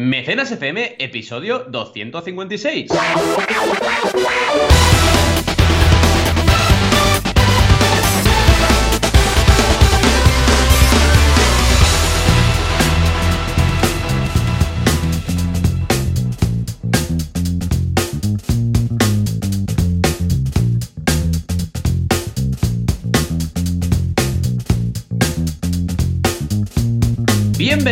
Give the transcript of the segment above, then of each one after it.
Mecenas FM, episodio 256.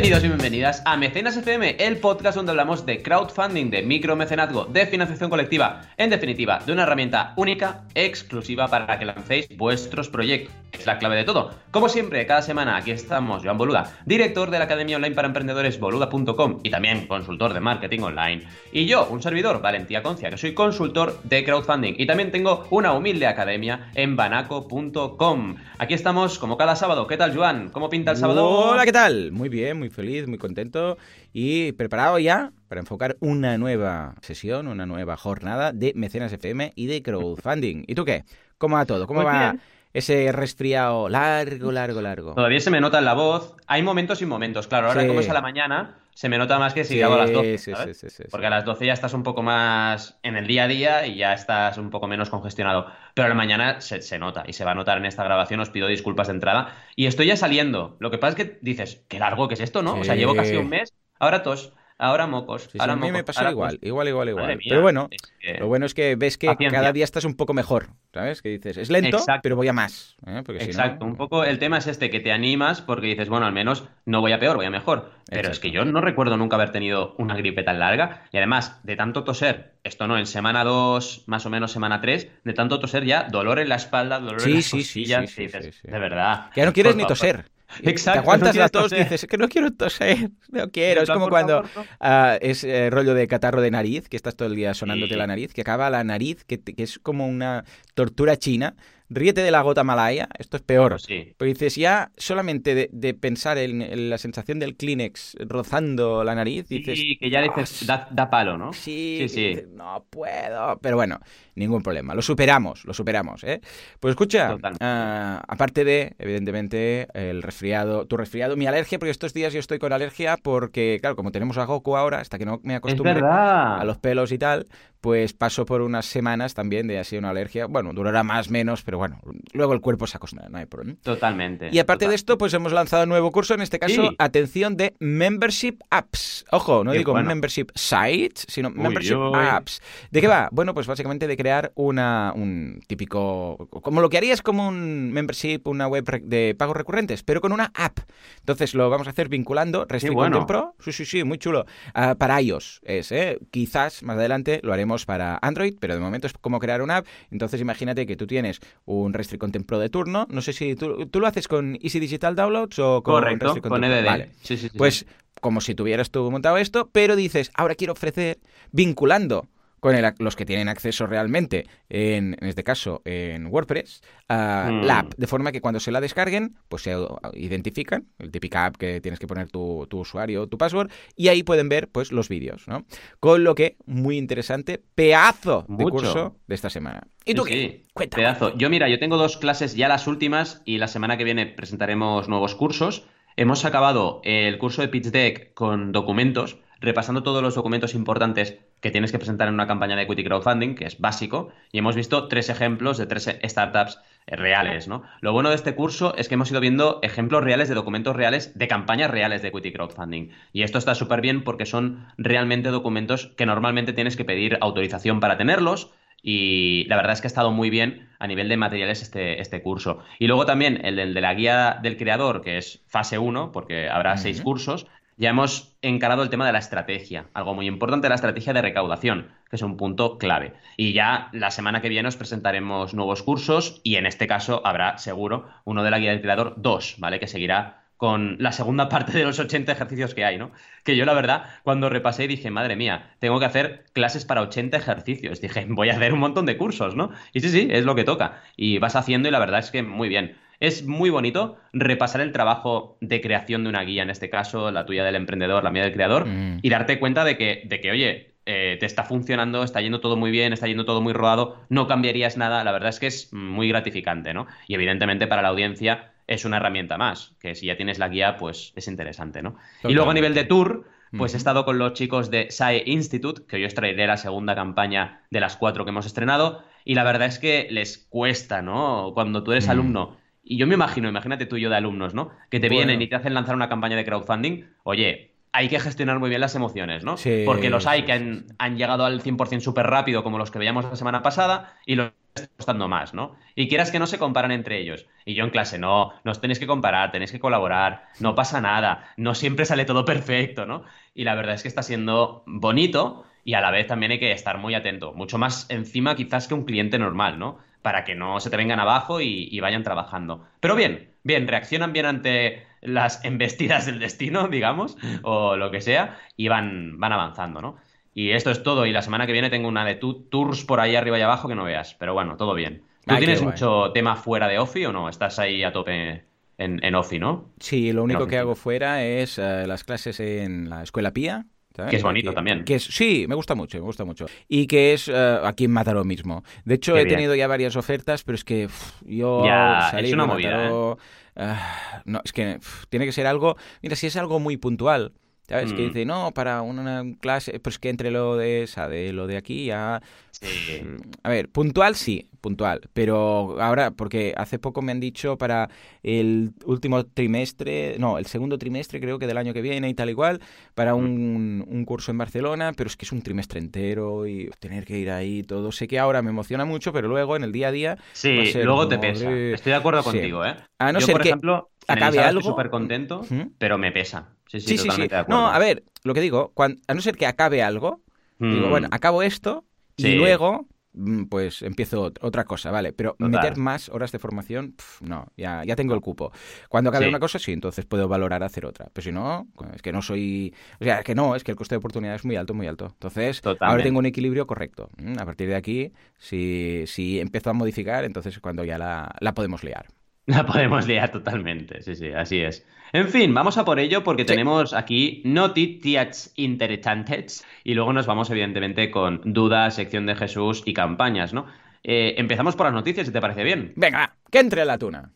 Bienvenidos y bienvenidas a Mecenas FM, el podcast donde hablamos de crowdfunding, de micromecenazgo, de financiación colectiva, en definitiva, de una herramienta única, exclusiva para que lancéis vuestros proyectos. Es la clave de todo. Como siempre, cada semana aquí estamos, Joan Boluda, director de la Academia Online para Emprendedores boluda.com y también consultor de marketing online. Y yo, un servidor, Valentía Concia, que soy consultor de crowdfunding y también tengo una humilde academia en banaco.com. Aquí estamos como cada sábado. ¿Qué tal, Joan? ¿Cómo pinta el sábado? Hola, ¿qué tal? Muy bien muy feliz, muy contento y preparado ya para enfocar una nueva sesión, una nueva jornada de Mecenas FM y de crowdfunding. ¿Y tú qué? ¿Cómo va todo? ¿Cómo va ese resfriado largo, largo, largo? Todavía se me nota en la voz. Hay momentos y momentos, claro. Ahora como es a la mañana, se me nota más que si a las 12. Sí, sí, Porque a las 12 ya estás un poco más en el día a día y ya estás un poco menos congestionado. Pero a la mañana se, nota y se va a notar en esta grabación. Os pido disculpas de entrada. Y estoy ya saliendo. Lo que pasa es que dices, qué largo que es esto, ¿no? O sea, llevo casi un mes. Ahora tos ahora mocos. ahora a mí me pasa igual, igual, igual, igual. pero bueno, lo bueno es que ves que cada día estás un poco mejor, ¿sabes? Que dices, es lento, pero voy a más. ¿eh? Exacto, un poco el tema es este, que te animas porque dices, bueno, al menos no voy a peor, voy a mejor. Pero es que yo no recuerdo nunca haber tenido una gripe tan larga y además de tanto toser, esto no, en semana 2, más o menos semana 3, de tanto toser ya, dolor en la espalda, dolor en las sí, costillas, sí, dices, de verdad. Que ya no quieres ni toser. Exacto. Te aguantas la tos y dices, que no quiero toser, no quiero. Es como cuando uh, es eh, rollo de catarro de nariz, que estás todo el día sonándote la nariz, que acaba la nariz, que, que es como una tortura china ríete de la gota malaya, esto es peor. Sí. Pero dices, ya solamente de, pensar en, la sensación del Kleenex rozando la nariz, dices... Sí, que ya dices, da, palo, ¿no? Sí, sí, no puedo. Pero bueno, ningún problema. Lo superamos, lo superamos, ¿eh? Pues escucha, ah, aparte de, evidentemente, el resfriado, tu resfriado, mi alergia, porque estos días yo estoy con alergia porque, claro, como tenemos a Goku ahora, hasta que no me acostumbre a los pelos y tal, pues paso por unas semanas también de así una alergia. Bueno, durará más, menos, pero bueno, luego el cuerpo se acostumbra, no hay problema. Totalmente. Y aparte de esto, pues hemos lanzado un nuevo curso, en este caso, atención de Membership Apps. Ojo, no digo Membership Sites, sino Membership Apps. ¿De qué va? Bueno, pues básicamente de crear una, un típico, como lo que harías como un membership, una web de pagos recurrentes, pero con una app. Entonces lo vamos a hacer vinculando Restrict bueno. Pro, sí, sí, sí, muy chulo, ah, para iOS es, ¿eh? Quizás más adelante lo haremos para Android, pero de momento es como crear una app. Entonces imagínate que tú tienes un Restrict Content Pro de turno. No sé si tú, lo haces con Easy Digital Downloads o con Correcto, con EDD. Vale. pues como si tuvieras tú montado esto, pero dices, ahora quiero ofrecer vinculando con los que tienen acceso realmente, en, en este caso en WordPress, a mm. la app, de forma que cuando se la descarguen, pues se identifican, el típica app que tienes que poner tu, tu usuario, tu password, y ahí pueden ver pues los vídeos, ¿no? Con lo que, muy interesante, pedazo de curso de esta semana. ¿Y tú qué? Cuéntame. Pedazo. Yo mira, yo tengo dos clases ya las últimas y la semana que viene presentaremos nuevos cursos. Hemos acabado el curso de Pitch Deck con documentos, repasando todos los documentos importantes que tienes que presentar en una campaña de equity crowdfunding, que es básico, y hemos visto tres ejemplos de tres startups reales, ¿no? Lo bueno de este curso es que hemos ido viendo ejemplos reales de documentos reales de campañas reales de equity crowdfunding. Y esto está súper bien porque son realmente documentos que normalmente tienes que pedir autorización para tenerlos, y la verdad es que ha estado muy bien a nivel de materiales este, este curso. Y luego también el, de la guía del creador, que es fase 1, porque habrá seis cursos, ya hemos encarado el tema de la estrategia, algo muy importante, la estrategia de recaudación, que es un punto clave. Y ya la semana que viene os presentaremos nuevos cursos y en este caso habrá seguro uno de la guía del creador 2, ¿vale? Que seguirá con la segunda parte de los 80 ejercicios que hay, ¿no? Que yo la verdad, cuando repasé dije, madre mía, tengo que hacer clases para 80 ejercicios. Dije, voy a hacer un montón de cursos, ¿no? Y sí, sí, es lo que toca. Y vas haciendo y la verdad es que muy bien. Es muy bonito repasar el trabajo de creación de una guía, en este caso la tuya del emprendedor, la mía del creador, mm. y darte cuenta de que, de que oye, eh, te está funcionando, está yendo todo muy bien, está yendo todo muy rodado, no cambiarías nada, la verdad es que es muy gratificante, ¿no? Y evidentemente para la audiencia es una herramienta más, que si ya tienes la guía, pues es interesante, ¿no? Y luego a nivel de tour, pues he estado con los chicos de SAE Institute, que hoy os traeré la segunda campaña de las cuatro que hemos estrenado, y la verdad es que les cuesta, ¿no? Cuando tú eres mm. alumno, y yo me imagino, imagínate tú y yo de alumnos, ¿no? Que te vienen y te hacen lanzar una campaña de crowdfunding, oye, hay que gestionar muy bien las emociones, ¿no? Sí, Porque los hay que han, han llegado al 100% súper rápido, como los que veíamos la semana pasada, y los está costando más, ¿no? Y quieras que no se comparan entre ellos. Y yo en clase, no, nos tenéis que comparar, tenéis que colaborar, no pasa nada, no siempre sale todo perfecto, ¿no? Y la verdad es que está siendo bonito y a la vez también hay que estar muy atento, mucho más encima quizás que un cliente normal, ¿no? Para que no se te vengan abajo y, vayan trabajando. Pero bien, bien, reaccionan bien ante las embestidas del destino, digamos, o lo que sea, y van, van avanzando, ¿no? Y esto es todo. Y la semana que viene tengo una de tours por ahí arriba y abajo que no veas. Pero bueno, todo bien. ¿Tú tienes mucho tema fuera de Offi o no? Estás ahí a tope en, en Offi, ¿no? Sí, lo único que hago fuera es eh, las clases en la escuela Pía. Que es bonito también. Que es, sí, me gusta mucho, me gusta mucho. Y que es uh, aquí en Mataró mismo. De hecho, he tenido ya varias ofertas, pero es que yo ya, es una movida, ¿eh? ah, no, es que tiene que ser algo... Mira, si es algo muy puntual ¿Sabes? Que mm. dice, no, para una clase, pues que entre lo de esa, de lo de aquí ya... Mm, a ver, puntual sí, puntual, pero ahora, porque hace poco me han dicho para el último trimestre, no, el segundo trimestre creo que del año que viene y tal igual, para mm. un, un curso en Barcelona, pero es que es un trimestre entero y tener que ir ahí todo. Sé que ahora me emociona mucho, pero luego en el día a día... Sí, luego te pesa. Estoy de acuerdo contigo, ¿eh? A no ser por que ejemplo, acabe algo... Estoy súper contento, pero me pesa. Sí, sí, sí. sí, No, a ver, lo que digo, a no ser que acabe algo, digo, mm. bueno, acabo esto y luego mm, pues empiezo otra cosa, ¿vale? Pero meter más horas de formación, no, ya, ya tengo el cupo. Cuando acabe una cosa, sí, entonces puedo valorar hacer otra. Pero si no, es que no soy... O sea, que no, es que el coste de oportunidad es muy alto, muy alto. Entonces, ahora tengo un equilibrio correcto. Mm, a partir de aquí, si, si empiezo a modificar, entonces es cuando ya la, la podemos liar. La podemos liar totalmente, sí, sí, así es. En fin, vamos a por ello porque tenemos aquí noticias interesantes y luego nos vamos evidentemente con dudas, sección de Jesús y campañas, ¿no? Eh, empezamos por las noticias, si te parece bien. Venga, que entre la tuna.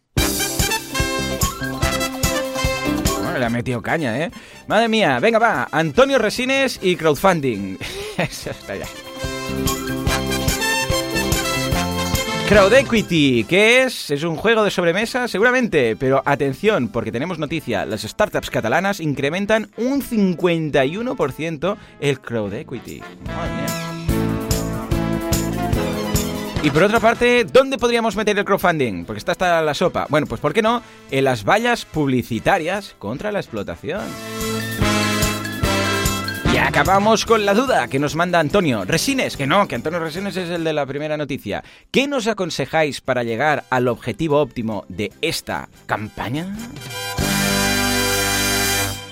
Bueno, le ha metido caña, ¿eh? Madre mía, venga, va. Antonio Resines y crowdfunding. Eso está ya. Crowd Equity, ¿qué es? ¿Es un juego de sobremesa? Seguramente, pero atención, porque tenemos noticia, las startups catalanas incrementan un 51% el Crowd Equity. Madre mía. Y por otra parte, ¿dónde podríamos meter el crowdfunding? Porque está hasta la sopa. Bueno, pues ¿por qué no? En las vallas publicitarias contra la explotación. Acabamos con la duda que nos manda Antonio Resines, que no, que Antonio Resines es el de la primera noticia. ¿Qué nos aconsejáis para llegar al objetivo óptimo de esta campaña?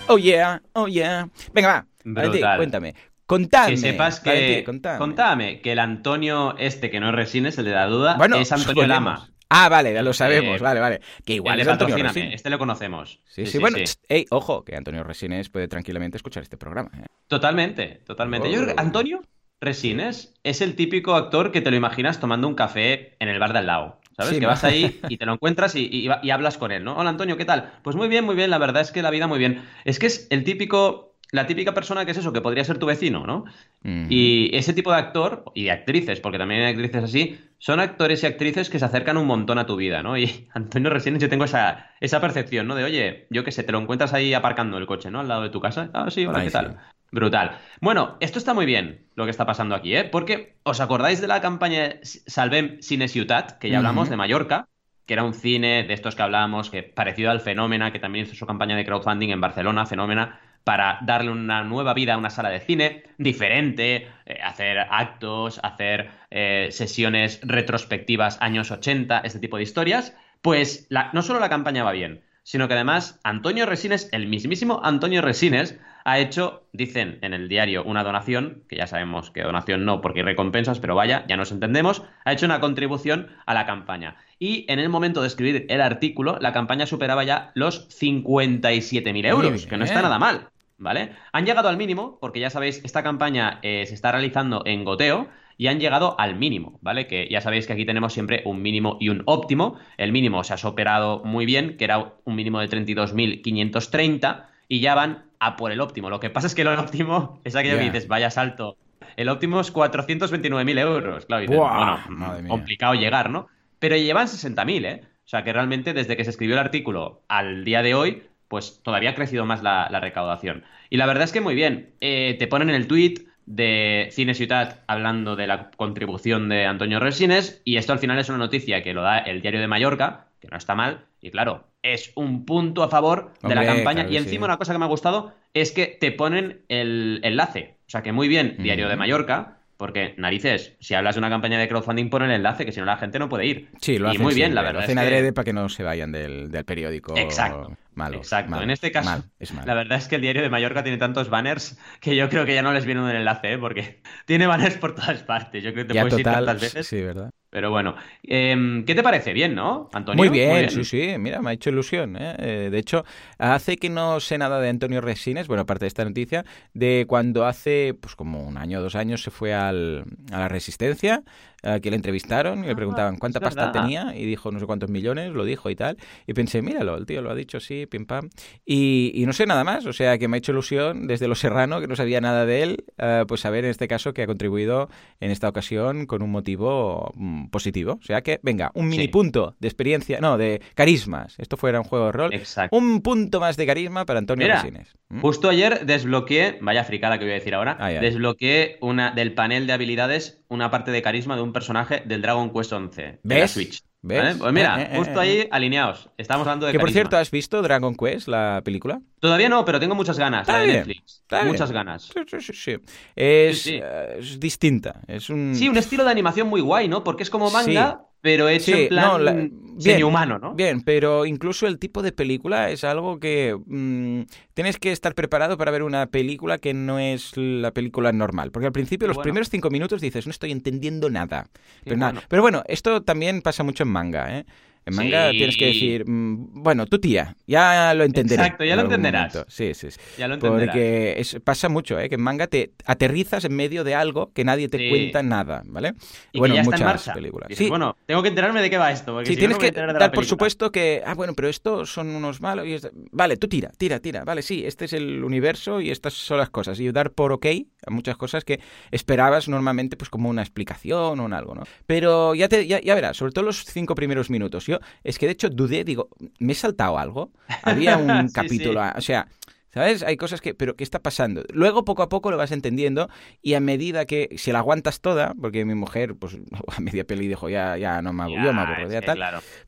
Oh yeah, oh yeah. Venga, va, cuéntame. Contame. Que sepas que. contame. que el Antonio este que no es Resines, el de la duda, es Antonio Lama. Ah, vale, ya lo sabemos, vale, vale. Que igual es Antonio Resines. Este lo conocemos. Sí, sí, bueno. Ey, ojo, que Antonio Resines puede tranquilamente escuchar este programa. ¿eh? Totalmente, totalmente. Yo creo que oh. Antonio Resines es el típico actor que te lo imaginas tomando un café en el bar de al lado. ¿Sabes? que vas ahí y te lo encuentras y, y, hablas con él, ¿no? Hola Antonio, ¿qué tal? Pues muy bien, muy bien, la verdad es que la vida muy bien. Es que es el típico la típica persona que es eso, que podría ser tu vecino, ¿no? Y ese tipo de actor, y de actrices, porque también hay actrices así, son actores y actrices que se acercan un montón a tu vida, ¿no? Y Antonio recién yo tengo esa, esa percepción, ¿no? De, oye, yo qué sé, te lo encuentras ahí aparcando el coche, ¿no? Al lado de tu casa. Ah, sí, hola, ¿qué tal? Brutal. Bueno, esto está muy bien, lo que está pasando aquí, ¿eh? Porque, ¿os acordáis de la campaña Salvem Cine Ciutat, que ya hablamos, de Mallorca? que era un cine de estos que hablábamos, que parecido al Fenómena, que también hizo su campaña de crowdfunding en Barcelona, Fenómena, para darle una nueva vida a una sala de cine diferente, eh, hacer actos, hacer eh, sesiones retrospectivas años 80, este tipo de historias, pues no solo la campaña va bien, sino que además Antonio Resines, el mismísimo Antonio Resines, ha hecho, dicen en el diario, una donación, que ya sabemos que donación no, porque hay recompensas, pero vaya, ya nos entendemos, ha hecho una contribución a la campaña. Y en el momento de escribir el artículo, la campaña superaba ya los 57.000 euros, que no está nada mal. ¿Vale? Han llegado al mínimo, porque ya sabéis, esta campaña eh, se está realizando en goteo y han llegado al mínimo, ¿vale? Que ya sabéis que aquí tenemos siempre un mínimo y un óptimo. El mínimo se ha superado muy bien, que era un mínimo de 32.530 y ya van a por el óptimo. Lo que pasa es que el óptimo es aquello que dices, vaya salto. El óptimo es 429.000 euros. Claro, bueno, complicado llegar, ¿no? Pero llevan 60.000, ¿eh? O sea que realmente desde que se escribió el artículo al día de hoy, pues todavía ha crecido más la, recaudación. Y la verdad es que muy bien. Eh, te ponen en el tweet de Cine Ciutat hablando de la contribución de Antonio Resines y esto al final es una noticia que lo da el diario de Mallorca, que no está mal, y claro, es un punto a favor de la campaña. y encima una cosa que me ha gustado es que te ponen el enlace. O sea que muy bien, diario de Mallorca, porque, narices, si hablas de una campaña de crowdfunding, pon el enlace, que si no la gente no puede ir. Sí, lo hacen, muy bien, la verdad. Lo hacen adrede para que no se vayan del, periódico. Exacto. Malo, Exacto. en este caso, la verdad es que el diario de Mallorca tiene tantos banners que yo creo que ya no les viene un enlace, ¿eh? porque tiene banners por todas partes. Yo creo que te puedes ir tantas veces. Sí, ¿verdad? Pero bueno, em, ¿qué te parece? Bien, ¿no, Antonio? Muy bien, sí, sí, mira, me ha hecho ilusión. ¿eh? ¿eh? de hecho, hace que no sé nada de Antonio Resines, bueno, aparte de esta noticia, de cuando hace, pues como un año o dos años se fue al, a la Resistencia, que le entrevistaron y le ah, preguntaban cuánta pasta tenía y dijo no sé cuántos millones, lo dijo y tal. Y pensé, míralo, el tío lo ha dicho así, pim pam. Y, y no sé nada más, o sea que me ha hecho ilusión desde Lo Serrano, que no sabía nada de él, eh, pues saber en este caso que ha contribuido en esta ocasión con un motivo mm, positivo. O sea que, venga, un mini punto de experiencia, no, de carismas. Esto fuera un juego de rol. Exacto. Un punto más de carisma para Antonio Mira, ¿Mm? Justo ayer desbloqueé, vaya fricada que voy a decir ahora, desbloqueé una del panel de habilidades una parte de carisma de un personaje del Dragon Quest 11 de la Switch. ¿Ves? Pues mira, eh, eh, justo eh, ahí alineados. Estamos hablando de. Que por cierto, ¿has visto Dragon Quest, la película? Todavía no, pero tengo muchas ganas. de Netflix. muchas ganas. Sí, sí, sí. Es, es, distinta. Es un... Sí, un estilo de animación muy guay, ¿no? Porque es como manga, pero hecho en plan bien, humano, ¿no? Bien, pero incluso el tipo de película es algo que mm, tienes que estar preparado para ver una película que no es la película normal. Porque al principio, los primeros cinco minutos dices, no estoy entendiendo nada. Pero, nada. pero bueno, esto también pasa mucho en manga, ¿eh? En manga tienes que decir, mm, bueno, tu tía, ya lo entenderás. Exacto, ya lo entenderás. Sí, sí, sí. Ya lo entenderás. Porque pasa mucho, ¿eh? Que en manga te aterrizas en medio de algo que nadie te cuenta nada, ¿vale? Y bueno, ya muchas películas. sí. Bueno, tengo que enterarme de qué va esto. sí, tienes que dar por supuesto que, ah, bueno, pero estos son unos malos. Y Vale, tú tira, tira, tira. Vale, sí, este es el universo y estas son las cosas. Y dar por ok a muchas cosas que esperabas normalmente pues como una explicación o un algo, ¿no? Pero ya, te, ya, ya verás, sobre todo los cinco primeros minutos. Yo es que de hecho dudé, digo, ¿me he saltado algo? Había un capítulo, o sea, ¿Sabes? Hay cosas que, pero ¿qué está pasando? Luego poco a poco lo vas entendiendo y a medida que, si la aguantas toda, porque mi mujer, pues a media peli dijo, ya, ya no me aburro, me aburro, ya tal.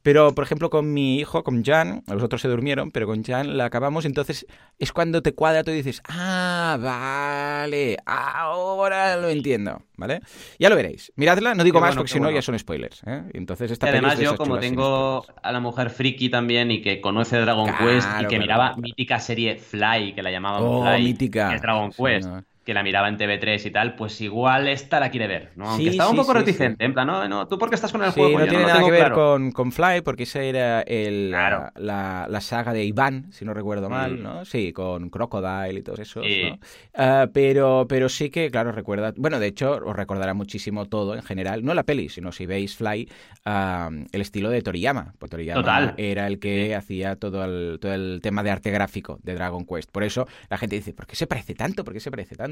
Pero, por ejemplo, con mi hijo, con Jan, los otros se durmieron, pero con Jan la acabamos, entonces es cuando te cuadra y dices, ah, vale, ahora lo entiendo. ¿Vale? Ya lo veréis. Miradla, no digo más porque si no ya son spoilers. ¿eh? Entonces esta y además yo como tengo a la mujer friki también y que conoce Dragon Quest y que miraba mítica serie Fly, que la llamaban oh, Fly, mítica. que es Dragon Quest que la miraba en TV3 y tal, pues igual esta la quiere ver, ¿no? Aunque estaba un poco reticente, en plan, no, no, tú porque estás con el juego. no tiene nada que ver con, con, Fly, porque esa era el, la, la, saga de Iván, si no recuerdo mal, mm. ¿no? Sí, con Crocodile y todo eso, ¿no? Ah, pero, pero sí que, claro, recuerda, bueno, de hecho, os recordará muchísimo todo en general, no la peli, sino si veis Fly, el estilo de Toriyama. Pues Toriyama era el que hacía todo el, todo el tema de arte gráfico de Dragon Quest. Por eso la gente dice, ¿por qué se parece tanto? ¿Por qué se parece tanto?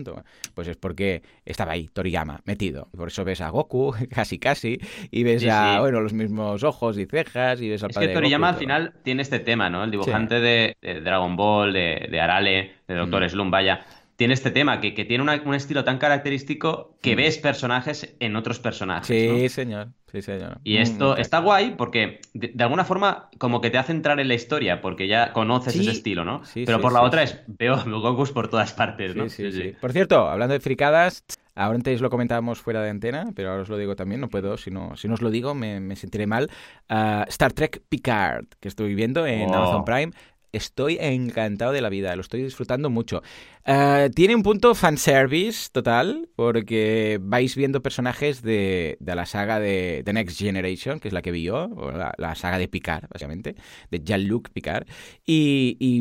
Pues es porque estaba ahí, Toriyama, metido. Por eso ves a Goku, casi casi, y ves a, bueno, los mismos ojos y cejas, y ves al Es que Toriyama al final tiene este tema, ¿no? El dibujante de, Dragon Ball, de, Arale, de Doctor mm. Slum, vaya tiene este tema, que, tiene un estilo tan característico que mm. ves personajes en otros personajes. Sí, señor. Sí, señor. Y mm, esto está guay porque de, alguna forma como que te hace entrar en la historia porque ya conoces ese estilo, ¿no? Pero por la otra es veo Goku por todas partes, ¿no? Sí, sí, Por cierto, hablando de fricadas, ahora antes lo comentábamos fuera de antena, pero ahora os lo digo también, no puedo, si no, si no os lo digo me, sentiré mal. Ah, Star Trek Picard, que estoy viendo en oh. Amazon Prime. Estoy encantado de la vida, lo estoy disfrutando mucho. Eh, tiene un punto fanservice total, porque vais viendo personajes de, la saga de The Next Generation, que es la que vi yo, o la, saga de Picard, básicamente, de Jean-Luc Picard. Y,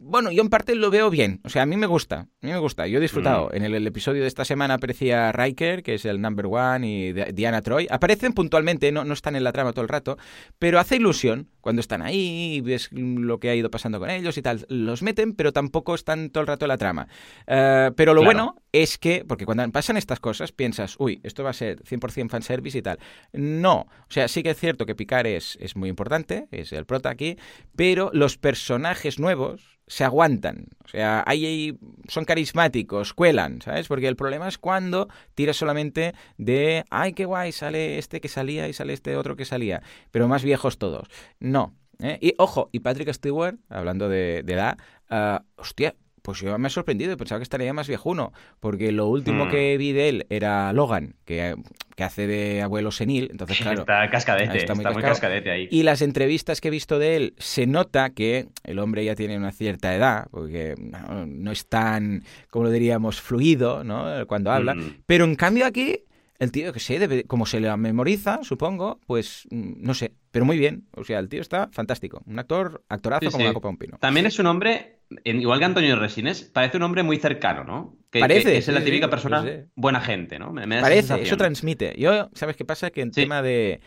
bueno, yo en parte lo veo bien. O sea, a mí me gusta, a mí me gusta. Yo he disfrutado. Mm. En el, episodio de esta semana aparecía Riker, que es el number one, y Diana Troy. Aparecen puntualmente, no, no están en la trama todo el rato, pero hace ilusión cuando están ahí, y ves lo que ha ido pasando con ellos y tal. Los meten, pero tampoco están todo el rato en la trama. Eh, pero lo bueno es que, porque cuando pasan estas cosas piensas, uy, esto va a ser 100% fanservice y tal. No, o sea, sí que es cierto que Picard es, es muy importante, es el prota aquí, pero los personajes nuevos se aguantan. O sea, ahí son carismáticos, cuelan, ¿sabes? Porque el problema es cuando tiras solamente de, ay, qué guay, sale este que salía y sale este otro que salía, pero más viejos todos. No. ¿eh? Y ojo, y Patrick Stewart, hablando de, edad, uh, hostia, pues yo me he sorprendido, pensaba que estaría más viejuno, porque lo último hmm. que vi de él era Logan, que, hace de abuelo senil, entonces claro... Está cascadete, está muy, cascadete ahí. Y las entrevistas que he visto de él, se nota que el hombre ya tiene una cierta edad, porque no, es tan, como lo diríamos, fluido, ¿no? Cuando habla, hmm. pero en cambio aquí el tío, que sé, debe, como se le memoriza, supongo, pues mm, no sé, pero muy bien. O sea, el tío está fantástico. Un actor, actorazo como la copa un pino. También es un hombre, igual que Antonio Resines, parece un hombre muy cercano, ¿no? Que, parece. es la típica persona buena gente, ¿no? parece, eso transmite. Yo, ¿sabes qué pasa? Que en tema de,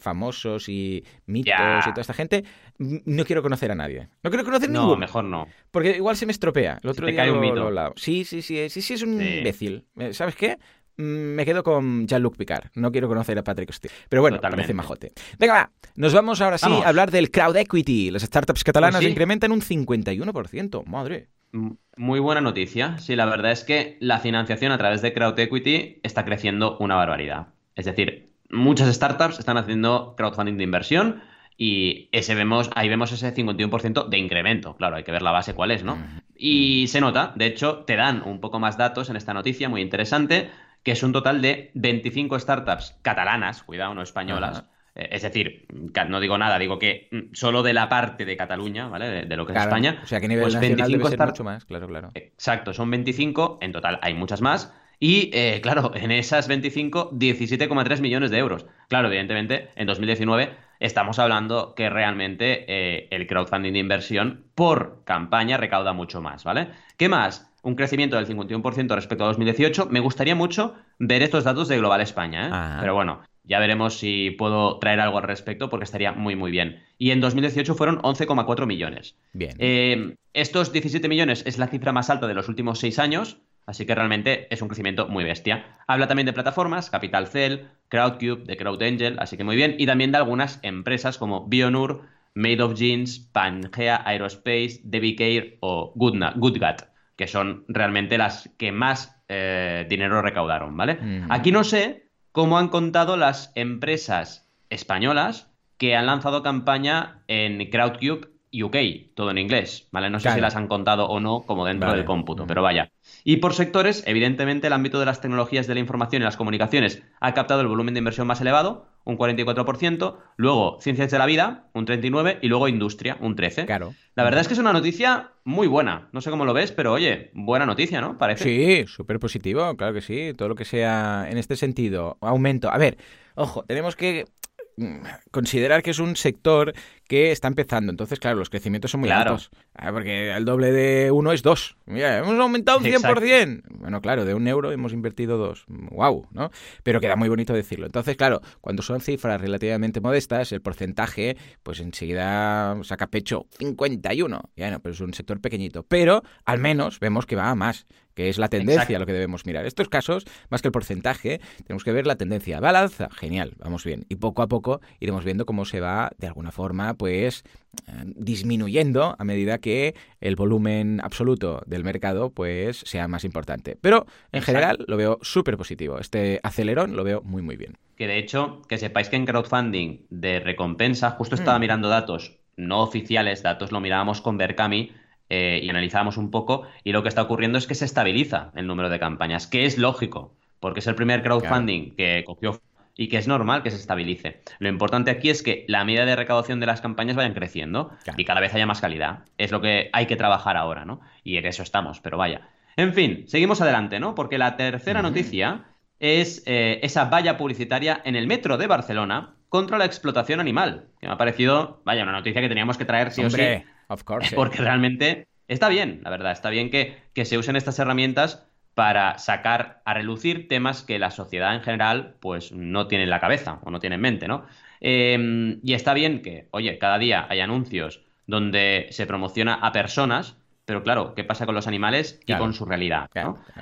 famosos y mitos y toda esta gente, no quiero conocer a nadie. No quiero conocer a ninguno. No, mejor no. Porque igual se me estropea. El otro día cae un mito. sí, sí, sí, sí, sí, es un imbécil. ¿Sabes qué? Mm, me quedo con Jean-Luc Picard. No quiero conocer a Patrick Steele. Pero bueno, parece majote. Venga, va. Nos vamos ahora sí a hablar del crowd equity. Las startups catalanas pues incrementan un 51%. Madre. Muy buena noticia. Sí, la verdad es que la financiación a través de crowd equity está creciendo una barbaridad. Es decir, muchas startups están haciendo crowdfunding de inversión y ese vemos, ahí vemos ese 51% de incremento. Claro, hay que ver la base cuál es, ¿no? Y se nota, de hecho, te dan un poco más datos en esta noticia, muy interesante que es un total de 25 startups catalanas, cuidado, no españolas. Eh, es decir, no digo nada, digo que mm, solo de la parte de Cataluña, ¿vale? De, lo que es España. O sea, que a nivel pues nacional 25 debe mucho más, claro, claro. Exacto, son 25, en total hay muchas más. Y eh, claro, en esas 25, 17,3 millones de euros. Claro, evidentemente, en 2019 estamos hablando que realmente eh, el crowdfunding de inversión por campaña recauda mucho más, ¿vale? ¿Qué más? Un crecimiento del 51% respecto a 2018. Me gustaría mucho ver estos datos de Global España, ¿eh? pero bueno, ya veremos si puedo traer algo al respecto porque estaría muy, muy bien. Y en 2018 fueron 11,4 millones. Bien. Eh, estos 17 millones es la cifra más alta de los últimos seis años, así que realmente es un crecimiento muy bestia. Habla también de plataformas, Capital Cell, Crowdcube, de CrowdAngel, así que muy bien. Y también de algunas empresas como Bionur, Made of Jeans, Pangea Aerospace, Devicare o Goodgat que son realmente las que más eh, dinero recaudaron, ¿vale? Aquí no sé cómo han contado las empresas españolas que han lanzado campaña en Crowdcube UK, todo en inglés, ¿vale? No sé si las han contado o no como dentro del cómputo, pero vaya. Y por sectores, evidentemente el ámbito de las tecnologías de la información y las comunicaciones ha captado el volumen de inversión más elevado, un 44%, luego ciencias de la vida, un 39%, y luego industria, un 13%. Claro. La verdad es que es una noticia muy buena. No sé cómo lo ves, pero oye, buena noticia, ¿no? Parece. Sí, súper positivo, claro que sí. Todo lo que sea en este sentido, aumento. A ver, ojo, tenemos que considerar que es un sector que está empezando. Entonces, claro, los crecimientos son muy altos. Ah, porque el doble de uno es dos. Mira, hemos aumentado un 100%. Bueno, claro, de un euro hemos invertido dos. ¡Wow! ¿no? Pero queda muy bonito decirlo. Entonces, claro, cuando son cifras relativamente modestas, el porcentaje, pues enseguida saca pecho 51. Bueno, pero es un sector pequeñito. Pero al menos vemos que va a más que es la tendencia lo que debemos mirar. Estos casos, más que el porcentaje, tenemos que ver la tendencia. Va genial, vamos bien. Y poco a poco iremos viendo cómo se va, de alguna forma, pues eh, disminuyendo a medida que el volumen absoluto del mercado pues sea más importante. Pero en general lo veo súper positivo. Este acelerón lo veo muy muy bien. Que de hecho, que sepáis que en crowdfunding de recompensa, justo estaba mm. mirando datos no oficiales, datos lo mirábamos con Berkami eh, y analizábamos un poco y lo que está ocurriendo es que se estabiliza el número de campañas, que es lógico, porque es el primer crowdfunding que cogió y que es normal que se estabilice. Lo importante aquí es que la medida de recaudación de las campañas vayan creciendo y cada vez haya más calidad. Es lo que hay que trabajar ahora, ¿no? Y en eso estamos, pero vaya. En fin, seguimos adelante, ¿no? Porque la tercera noticia es eh, esa valla publicitaria en el metro de Barcelona contra la explotación animal, que me ha parecido, vaya, una noticia que teníamos que traer sí o sí. Of course, porque realmente está bien, la verdad, está bien que, que se usen estas herramientas para sacar a relucir temas que la sociedad en general pues no tiene en la cabeza o no tiene en mente, ¿no? Em, y está bien que, oye, cada día hay anuncios donde se promociona a personas, pero claro, ¿qué pasa con los animales y con su realidad?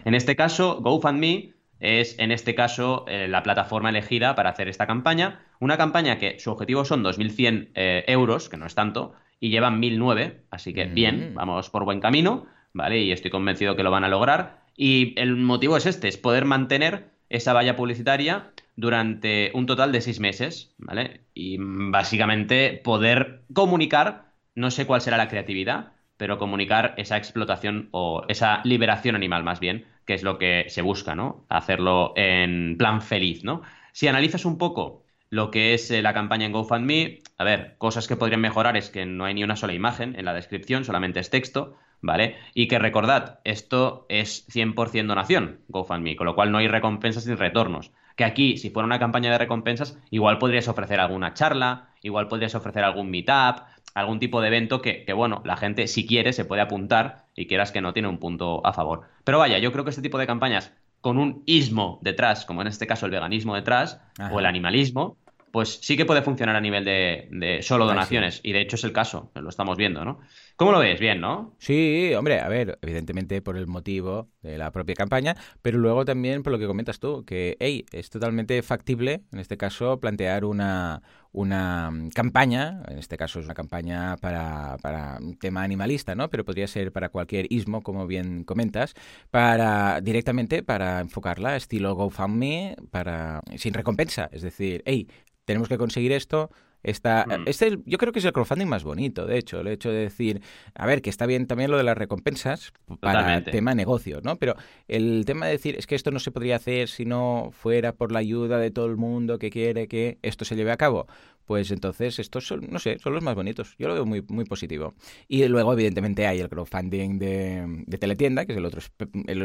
En este caso, GoFundMe es, en este caso, eh, la plataforma elegida para hacer esta campaña. Una campaña que su objetivo son 2.100 eh, euros, que no es tanto, y llevan 1.009, así que bien, mm. vamos por buen camino, ¿vale? Y estoy convencido que lo van a lograr. Y el motivo es este, es poder mantener esa valla publicitaria durante un total de seis meses, ¿vale? Y básicamente poder comunicar, no sé cuál será la creatividad, pero comunicar esa explotación o esa liberación animal más bien, que es lo que se busca, ¿no? Hacerlo en plan feliz, ¿no? Si analizas un poco lo que es eh, la campaña en GoFundMe, a ver, cosas que podrían mejorar es que no hay ni una sola imagen en la descripción, solamente es texto. ¿vale? Y que recordad, esto es 100% donación, GoFundMe, con lo cual no hay recompensas ni retornos. Que aquí, si fuera una campaña de recompensas, igual podrías ofrecer alguna charla, igual podrías ofrecer algún meetup, algún tipo de evento que, bueno, la gente, si quiere, se puede apuntar y quieras que no tiene un punto a favor. Pero vaya, yo creo que este tipo de campañas con un ismo detrás, como en este caso el veganismo detrás, o el animalismo, pues sí que puede funcionar a nivel de, solo donaciones. Y de hecho es el caso, lo estamos viendo, ¿no? ¿Cómo lo ves? Bien, ¿no? Sí, hombre, a ver, evidentemente por el motivo de la propia campaña, pero luego también por lo que comentas tú, que, hey, es totalmente factible, en este caso, plantear una, una campaña, en este caso es una campaña para, para un tema animalista, ¿no? Pero podría ser para cualquier ismo, como bien comentas, para directamente para enfocarla estilo GoFundMe, para sin recompensa, es decir, hey, tenemos que conseguir esto, Está, mm. este yo creo que es el crowdfunding más bonito, de hecho, el hecho de decir, a ver, que está bien también lo de las recompensas para el tema negocio, ¿no? Pero el tema de decir, es que esto no se podría hacer si no fuera por la ayuda de todo el mundo que quiere que esto se lleve a cabo pues entonces estos son, no sé, son los más bonitos. Yo lo veo muy, muy positivo. Y luego, evidentemente, hay el crowdfunding de, de Teletienda, que es el otro,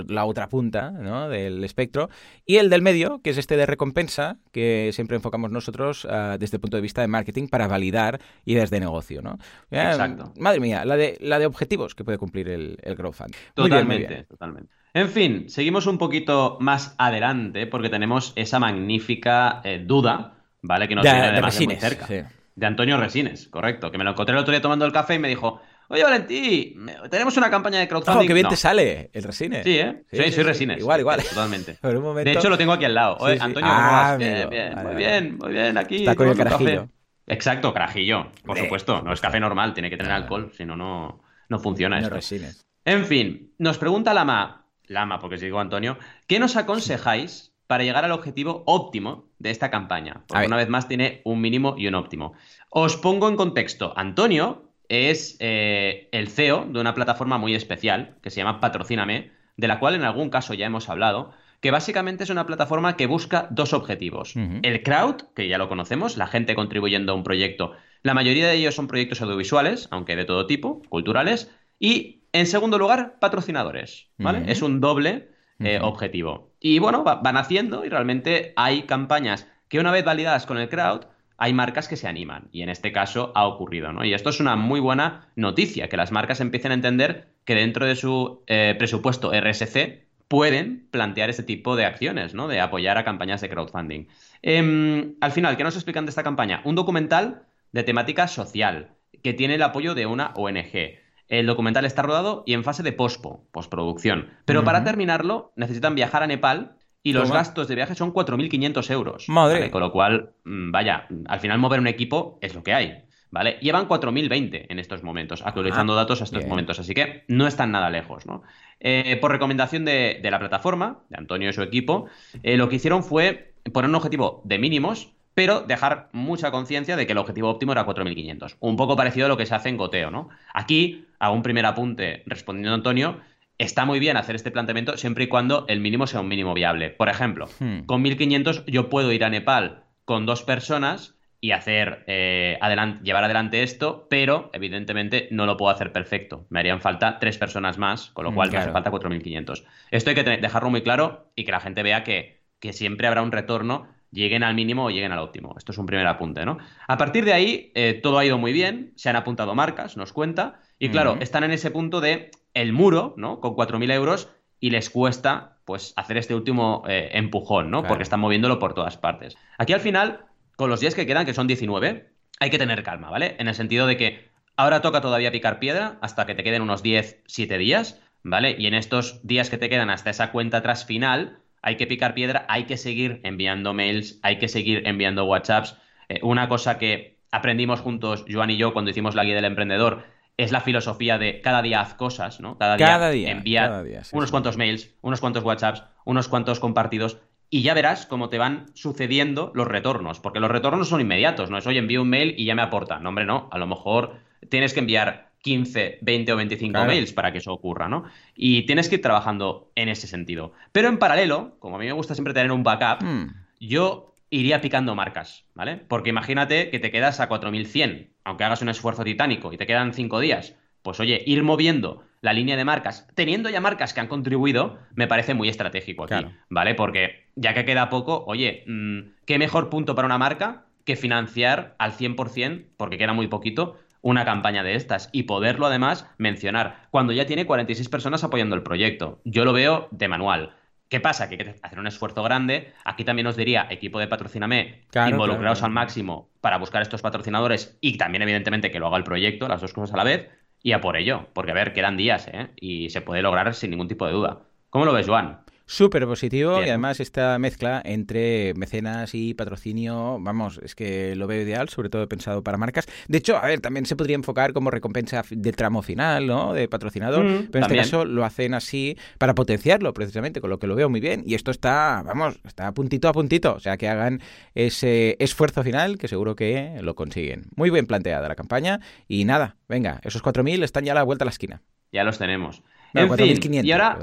la otra punta ¿no? del espectro, y el del medio, que es este de recompensa, que siempre enfocamos nosotros ah, desde el punto de vista de marketing para validar ideas de negocio. ¿no? Exacto. Madre mía, la de, la de objetivos que puede cumplir el, el crowdfunding. Totalmente, totalmente. En fin, seguimos un poquito más adelante porque tenemos esa magnífica eh, duda ¿vale? Que no tiene además de, muy cerca. De Antonio Resines, correcto. Que me lo encontré el otro día tomando el café y me dijo, oye Valentí, tenemos una campaña de crowdfunding. Oh, qué bien te sale el Resines. Sí, ¿eh? Sí, soy Resines. Igual, igual. Totalmente. De hecho, lo tengo aquí al lado. Oye, Antonio, ¿cómo ah, Bien, bien, muy bien, muy bien, aquí. Está con el carajillo. Exacto, carajillo, por supuesto. No es café normal, tiene que tener alcohol, si no, no funciona esto. Resines. En fin, nos pregunta Lama, Lama, porque si digo Antonio, ¿qué nos aconsejáis para llegar al objetivo óptimo de esta campaña. Porque una vez más tiene un mínimo y un óptimo. Os pongo en contexto. Antonio es eh, el CEO de una plataforma muy especial que se llama Patrocíname, de la cual en algún caso ya hemos hablado, que básicamente es una plataforma que busca dos objetivos. El crowd, que ya lo conocemos, la gente contribuyendo a un proyecto. La mayoría de ellos son proyectos audiovisuales, aunque de todo tipo, culturales. Y, en segundo lugar, patrocinadores. ¿vale? Es un doble eh, objetivo. Y bueno, van haciendo y realmente hay campañas que una vez validadas con el crowd, hay marcas que se animan. Y en este caso ha ocurrido, ¿no? Y esto es una muy buena noticia, que las marcas empiecen a entender que dentro de su eh, presupuesto RSC pueden plantear ese tipo de acciones, ¿no? De apoyar a campañas de crowdfunding. Em, al final, ¿qué nos explican de esta campaña? Un documental de temática social, que tiene el apoyo de una ONG. El documental está rodado y en fase de pospo, postproducción. Pero para terminarlo necesitan viajar a Nepal y los gastos de viaje son 4.500 euros. Madre. Con lo cual, mm, vaya, al final mover un equipo es lo que hay. ¿Vale? Llevan 4.020 en estos momentos, actualizando ah, datos a estos momentos, así que no están nada lejos, ¿no? Eh, por recomendación de, la plataforma, de Antonio y su equipo, eh, lo que hicieron fue poner un objetivo de mínimos pero dejar mucha conciencia de que el objetivo óptimo era 4.500. Un poco parecido a lo que se hace en goteo, ¿no? Aquí, a un primer apunte respondiendo a Antonio, está muy bien hacer este planteamiento siempre y cuando el mínimo sea un mínimo viable. Por ejemplo, hmm. con 1.500 yo puedo ir a Nepal con dos personas y hacer eh, llevar adelante esto, pero evidentemente no lo puedo hacer perfecto. Me harían falta tres personas más, con lo mm, cual me hace falta 4.500. Esto hay que dejarlo muy claro y que la gente vea que, que, siempre habrá un retorno, lleguen al mínimo o lleguen al óptimo. Esto es un primer apunte, ¿no? A partir de ahí, eh, todo ha ido muy bien, se han apuntado marcas, nos cuenta, y claro, están en ese punto de el muro, ¿no? Con 4.000 euros y les cuesta, pues, hacer este último eh, empujón, ¿no? Porque están moviéndolo por todas partes. Aquí al final con los días que quedan, que son 19, hay que tener calma, ¿vale? En el sentido de que ahora toca todavía picar piedra hasta que te queden unos 10, 7 días, ¿vale? Y en estos días que te quedan hasta esa cuenta atrás final, hay que picar piedra, hay que seguir enviando mails, hay que seguir enviando WhatsApps. Eh, una cosa que aprendimos juntos, Joan y yo, cuando hicimos la guía del emprendedor, es la filosofía de cada día haz cosas, ¿no? Cada día, cada envía unos cuantos mails, unos cuantos WhatsApps, unos cuantos compartidos y ya verás cómo te van sucediendo los retornos, porque los retornos son inmediatos, no es, oye, envío un mail y ya me aporta. No, hombre, no, a lo mejor tienes que enviar 15, 20 o 25 mails para que eso ocurra, ¿no? Y tienes que ir trabajando en ese sentido. Pero en paralelo, como a mí me gusta siempre tener un backup, hmm. yo iría picando marcas, ¿vale? Porque imagínate que te quedas a 4100, aunque hagas un esfuerzo titánico y te quedan 5 días, pues oye, ir moviendo la línea de marcas, teniendo ya marcas que han contribuido, me parece muy estratégico aquí, ¿vale? Porque ya que queda poco, oye, mm, ¿qué mejor punto para una marca que financiar al 100%, porque queda muy poquito, una campaña de estas y poderlo además mencionar cuando ya tiene 46 personas apoyando el proyecto? Yo lo veo de manual. ¿Qué pasa? Que hay que hacer un esfuerzo grande. Aquí también os diría, equipo de Patrocíname, involucraos al máximo para buscar estos patrocinadores y también, evidentemente, que lo haga el proyecto, las dos cosas a la vez y a por ello, porque a ver, quedan días, ¿eh? Y se puede lograr sin ningún tipo de duda. ¿Cómo lo ves, Juan? Súper positivo y además esta mezcla entre mecenas y patrocinio, vamos, es que lo veo ideal, sobre todo pensado para marcas. De hecho, a ver, también se podría enfocar como recompensa de tramo final, ¿no? De patrocinador, mm, pero en este caso lo hacen así para potenciarlo precisamente, con lo que lo veo muy bien. Y esto está, vamos, está puntito a puntito, o sea, que hagan ese esfuerzo final que seguro que lo consiguen. Muy bien planteada la campaña y nada, venga, esos 4.000 están ya a la vuelta a la esquina. Ya los tenemos y ahora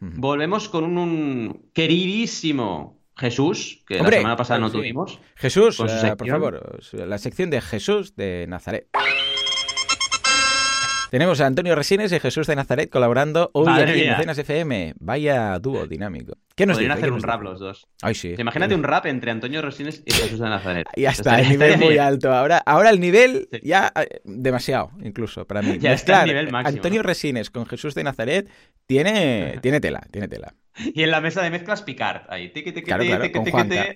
volvemos con un, queridísimo Jesús, que la semana pasada no tuvimos. Jesús, eh, por favor, la sección de Jesús de Nazaret. Tenemos a Antonio Resines y Jesús de Nazaret colaborando hoy aquí en Mecenas FM. Vaya dúo dinámico. ¿Qué nos Podrían hacer un rap los dos. Ay, sí. Imagínate un rap entre Antonio Resines y Jesús de Nazaret. Ya está, el nivel muy alto. Ahora, ahora el nivel ya eh, demasiado, incluso, para mí. Ya está el nivel máximo. Antonio Resines con Jesús de Nazaret tiene, tiene tela, tiene tela. Y en la mesa de mezclas Picard, ahí,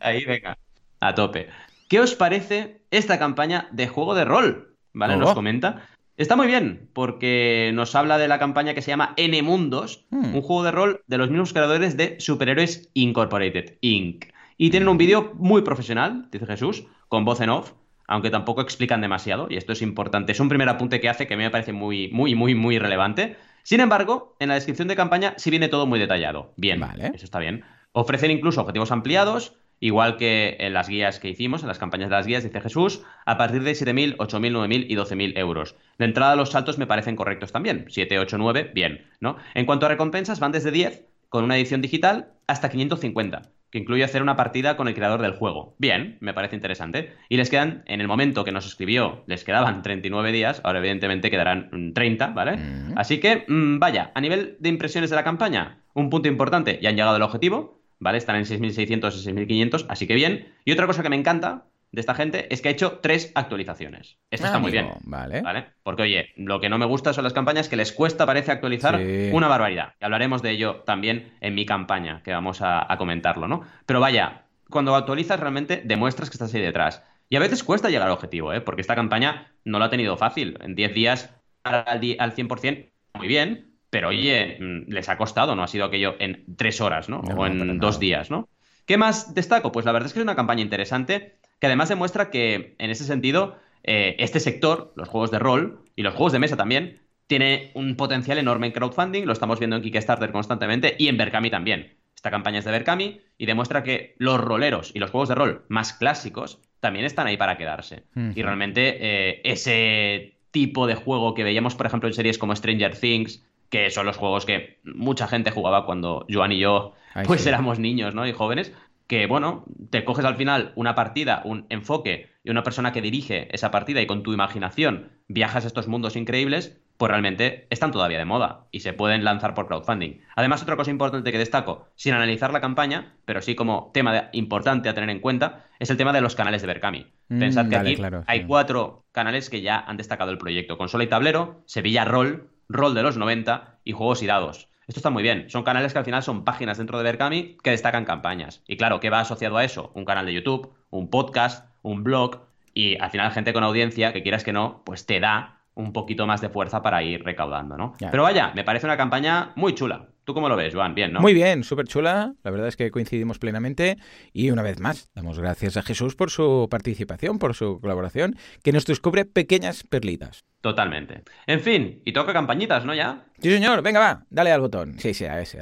ahí venga, a tope. ¿Qué os parece esta campaña de juego de rol? ¿Vale? Nos comenta. Está muy bien, porque nos habla de la campaña que se llama N Mundos, hmm. un juego de rol de los mismos creadores de Superhéroes Incorporated, Inc. Y tienen un vídeo muy profesional, dice Jesús, con voz en off, aunque tampoco explican demasiado, y esto es importante. Es un primer apunte que hace que a mí me parece muy, muy, muy, muy relevante. Sin embargo, en la descripción de campaña sí viene todo muy detallado. Bien, vale. eso está bien. Ofrecen incluso objetivos ampliados, Igual que en las guías que hicimos, en las campañas de las guías, dice Jesús, a partir de 7.000, 8.000, 9.000 y 12.000 euros. De entrada, los saltos me parecen correctos también. 7, 8, 9, bien, ¿no? En cuanto a recompensas, van desde 10, con una edición digital, hasta 550, que incluye hacer una partida con el creador del juego. Bien, me parece interesante. Y les quedan, en el momento que nos escribió, les quedaban 39 días, ahora evidentemente quedarán 30, ¿vale? Así que, mm, vaya, a nivel de impresiones de la campaña, un punto importante, ya han llegado al objetivo ¿vale? Están en 6.600 y 6.500, así que bien. Y otra cosa que me encanta de esta gente es que ha hecho tres actualizaciones. Esto está muy bien. Vale. vale. Porque, oye, lo que no me gusta son las campañas que les cuesta, parece, actualizar una barbaridad. Y hablaremos de ello también en mi campaña, que vamos a, comentarlo, ¿no? Pero vaya, cuando actualizas realmente demuestras que estás ahí detrás. Y a veces cuesta llegar al objetivo, ¿eh? Porque esta campaña no lo ha tenido fácil. En 10 días al, al 100%, muy bien, pero oye, mm, les ha costado, no ha sido aquello en tres horas, ¿no? o en dos días, ¿no? ¿Qué más destaco? Pues la verdad es que es una campaña interesante que además demuestra que en ese sentido eh, este sector, los juegos de rol y los juegos de mesa también, tiene un potencial enorme en crowdfunding, lo estamos viendo en Kickstarter constantemente y en Berkami también. Esta campaña es de Berkami y demuestra que los roleros y los juegos de rol más clásicos también están ahí para quedarse. Y realmente eh, ese tipo de juego que veíamos, por ejemplo, en series como Stranger Things, que son los juegos que mucha gente jugaba cuando Joan y yo pues éramos niños, ¿no? Y jóvenes, que bueno, te coges al final una partida, un enfoque y una persona que dirige esa partida y con tu imaginación viajas a estos mundos increíbles, pues realmente están todavía de moda y se pueden lanzar por crowdfunding. Además, otra cosa importante que destaco, sin analizar la campaña, pero sí como tema importante a tener en cuenta, es el tema de los canales de Berkami. Mm, Pensad que aquí hay cuatro canales que ya han destacado el proyecto. Consola y tablero, Sevilla Roll, Roll de los 90 y Juegos y Dados. Esto está muy bien. Son canales que al final son páginas dentro de Berkami que destacan campañas. Y claro, ¿qué va asociado a eso? Un canal de YouTube, un podcast, un blog y al final gente con audiencia que quieras que no, pues te da un poquito más de fuerza para ir recaudando, ¿no? Pero vaya, me parece una campaña muy chula. ¿Tú cómo lo ves, Joan? Bien, ¿no? Muy bien, súper chula. La verdad es que coincidimos plenamente. Y una vez más, damos gracias a Jesús por su participación, por su colaboración, que nos descubre pequeñas perlitas. Totalmente. En fin, y toca campañitas, ¿no ya? Sí, señor. Venga, va. Dale al botón. Sí, sí, a ese.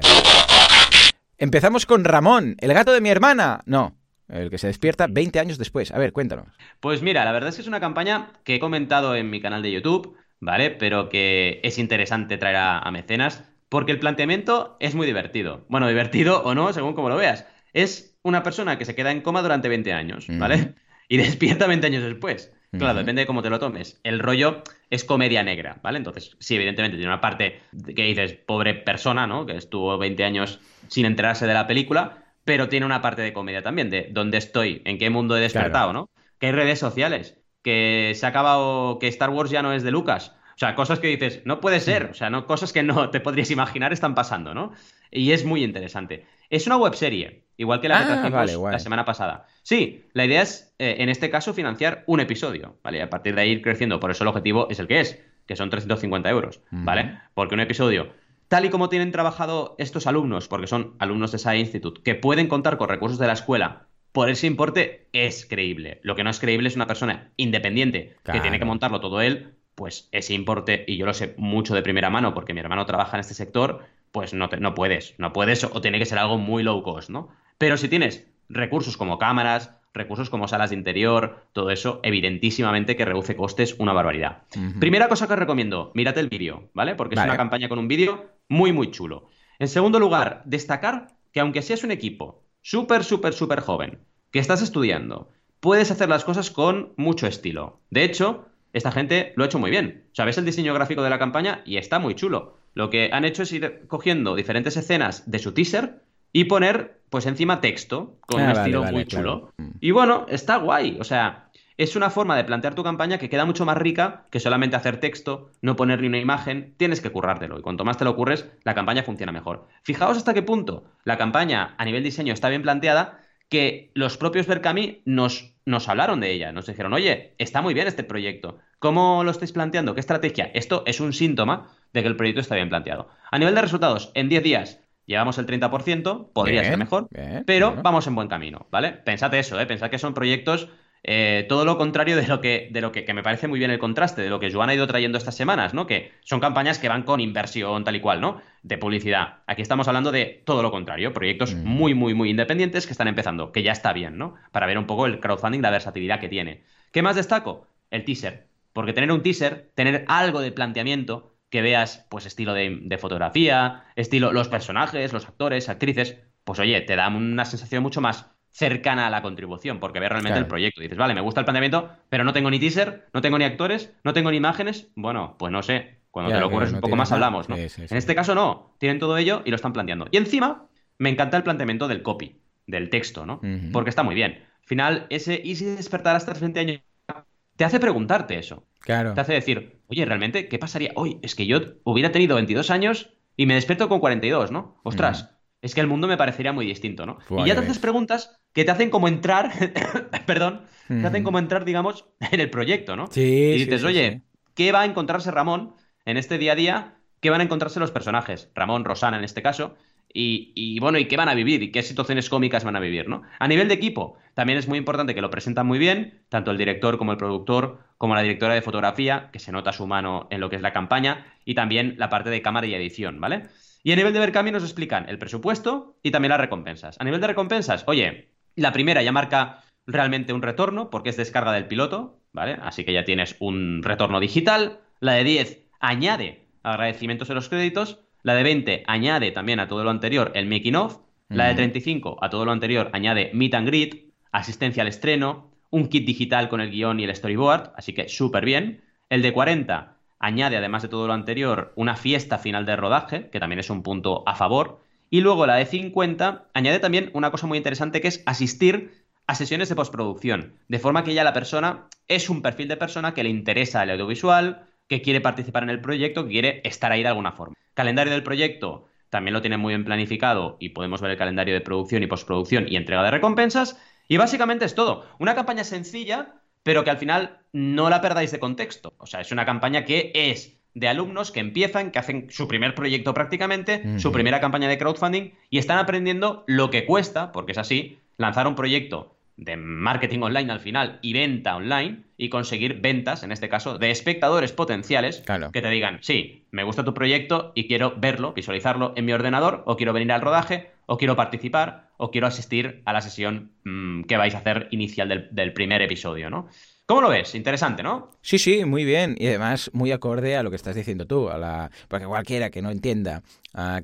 Empezamos con Ramón, el gato de mi hermana. No, el que se despierta 20 años después. A ver, cuéntanos. Pues mira, la verdad es que es una campaña que he comentado en mi canal de YouTube, ¿vale? Pero que es interesante traer a, mecenas porque el planteamiento es muy divertido. Bueno, divertido o no, según como lo veas. Es una persona que se queda en coma durante 20 años, ¿vale? Y despierta 20 años después. Claro, depende de cómo te lo tomes. El rollo es comedia negra, ¿vale? Entonces, sí, evidentemente tiene una parte que dices, pobre persona, ¿no? Que estuvo 20 años sin enterarse de la película, pero tiene una parte de comedia también, de dónde estoy, en qué mundo he despertado, ¿no? Que hay redes sociales, que se ha acabado, que Star Wars ya no es de Lucas. O sea, cosas que dices, no puede ser, o sea, no, cosas que no te podrías imaginar están pasando, ¿no? Y es muy interesante. Es una webserie, igual que la que ah, trajimos la semana pasada. Sí, la idea es, eh, en este caso, financiar un episodio, ¿vale? a partir de ahí ir creciendo. Por eso el objetivo es el que es, que son 350 euros, ¿vale? Porque un episodio, tal y como tienen trabajado estos alumnos, porque son alumnos de SAE Institute, que pueden contar con recursos de la escuela, por ese importe es creíble. Lo que no es creíble es una persona independiente que tiene que montarlo todo él, pues ese importe, y yo lo sé mucho de primera mano porque mi hermano trabaja en este sector, pues no, te, no puedes, no puedes o tiene que ser algo muy low cost, ¿no? Pero si tienes recursos como cámaras, recursos como salas de interior, todo eso, evidentísimamente que reduce costes una barbaridad. Primera cosa que os recomiendo, mírate el vídeo, ¿vale? Porque es una campaña con un vídeo muy, muy chulo. En segundo lugar, destacar que aunque seas un equipo súper, súper, súper joven, que estás estudiando, puedes hacer las cosas con mucho estilo. De hecho, esta gente lo ha hecho muy bien. O sea, ves el diseño gráfico de la campaña y está muy chulo. Lo que han hecho es ir cogiendo diferentes escenas de su teaser y poner, pues encima texto, con ah, un estilo muy chulo. Mm. Y bueno, está guay. O sea, es una forma de plantear tu campaña que queda mucho más rica que solamente hacer texto, no poner ni una imagen. Tienes que currártelo. Y cuanto más te lo ocurres, la campaña funciona mejor. Fijaos hasta qué punto la campaña a nivel diseño está bien planteada que los propios Berkami nos, nos hablaron de ella. Nos dijeron, oye, está muy bien este proyecto. ¿Cómo lo estáis planteando? ¿Qué estrategia? Esto es un síntoma de que el proyecto está bien planteado. A nivel de resultados, en 10 días llevamos el 30%, podría ser mejor, pero vamos en buen camino, ¿vale? Pensad eso, ¿eh? Pensad que son proyectos eh, todo lo contrario de lo, que, de lo que, me parece muy bien el contraste, de lo que Joan ha ido trayendo estas semanas, ¿no? Que son campañas que van con inversión tal y cual, ¿no? De publicidad. Aquí estamos hablando de todo lo contrario, proyectos mm. muy, muy, muy independientes que están empezando, que ya está bien, ¿no? Para ver un poco el crowdfunding, la versatilidad que tiene. ¿Qué más destaco? El teaser. Porque tener un teaser, tener algo de planteamiento, que veas, pues, estilo de, fotografía, estilo los personajes, los actores, actrices, pues oye, te da una sensación mucho más cercana a la contribución, porque ves realmente el proyecto. dices, vale, me gusta el planteamiento, pero no tengo ni teaser, no tengo ni actores, no tengo ni imágenes. Bueno, pues no sé. Cuando te lo ocurres un poco más hablamos, ¿no? En este caso no, tienen todo ello y lo están planteando. Y encima, me encanta el planteamiento del copy, del texto, ¿no? Porque está muy bien. Al final, ese y si despertar hasta 20 años te hace preguntarte eso. Claro. Te hace decir, oye, realmente, ¿qué pasaría? Oye, es que yo hubiera tenido 22 años y me despierto con 42, ¿no? Ostras, es que el mundo me parecería muy distinto, ¿no? y ya te haces preguntas que te hacen como entrar, perdón, te hacen como entrar, digamos, en el proyecto, ¿no? Sí. Y dices, oye, ¿qué va a encontrarse Ramón en este día a día? ¿Qué van a encontrarse los personajes? Ramón, Rosana en este caso, y, bueno, ¿y qué van a vivir? ¿Y qué situaciones cómicas van a vivir? ¿no? A nivel de equipo, también es muy importante que lo presentan muy bien, tanto el director como el productor, como la directora de fotografía, que se nota su mano en lo que es la campaña, y también la parte de cámara y edición, ¿vale? Y a nivel de Berkami nos explican el presupuesto y también las recompensas. A nivel de recompensas, oye, la primera ya marca realmente un retorno, porque es descarga del piloto, ¿vale? Así que ya tienes un retorno digital. La de 10 añade agradecimientos de los créditos. La de 20 añade también a todo lo anterior el making of. La de 35 a todo lo anterior añade meet and greet, asistencia al estreno, un kit digital con el guion y el storyboard, así que súper bien. El de 40 añade, además de todo lo anterior, una fiesta final de rodaje, que también es un punto a favor. Y luego la de 50 añade también una cosa muy interesante que es asistir a sesiones de postproducción, de forma que ya la persona es un perfil de persona que le interesa el audiovisual, que quiere participar en el proyecto, que quiere estar ahí de alguna forma. Calendario del proyecto también lo tiene muy bien planificado y podemos ver el calendario de producción y postproducción y entrega de recompensas. Y básicamente es todo. Una campaña sencilla, pero que al final no la perdáis de contexto. O sea, es una campaña que es de alumnos que empiezan, que hacen su primer proyecto prácticamente, su primera campaña de crowdfunding y están aprendiendo lo que cuesta, porque es así, lanzar un proyecto de marketing online al final y venta online y conseguir ventas, en este caso, de espectadores potenciales que te digan, sí, me gusta tu proyecto y quiero verlo, visualizarlo en mi ordenador, o quiero venir al rodaje, o quiero participar, o quiero asistir a la sesión mm, que vais a hacer inicial del, del primer episodio, ¿no? ¿Cómo lo ves? Interesante, ¿no? Sí, sí, muy bien. Y además muy acorde a lo que estás diciendo tú. A la... Porque cualquiera que no entienda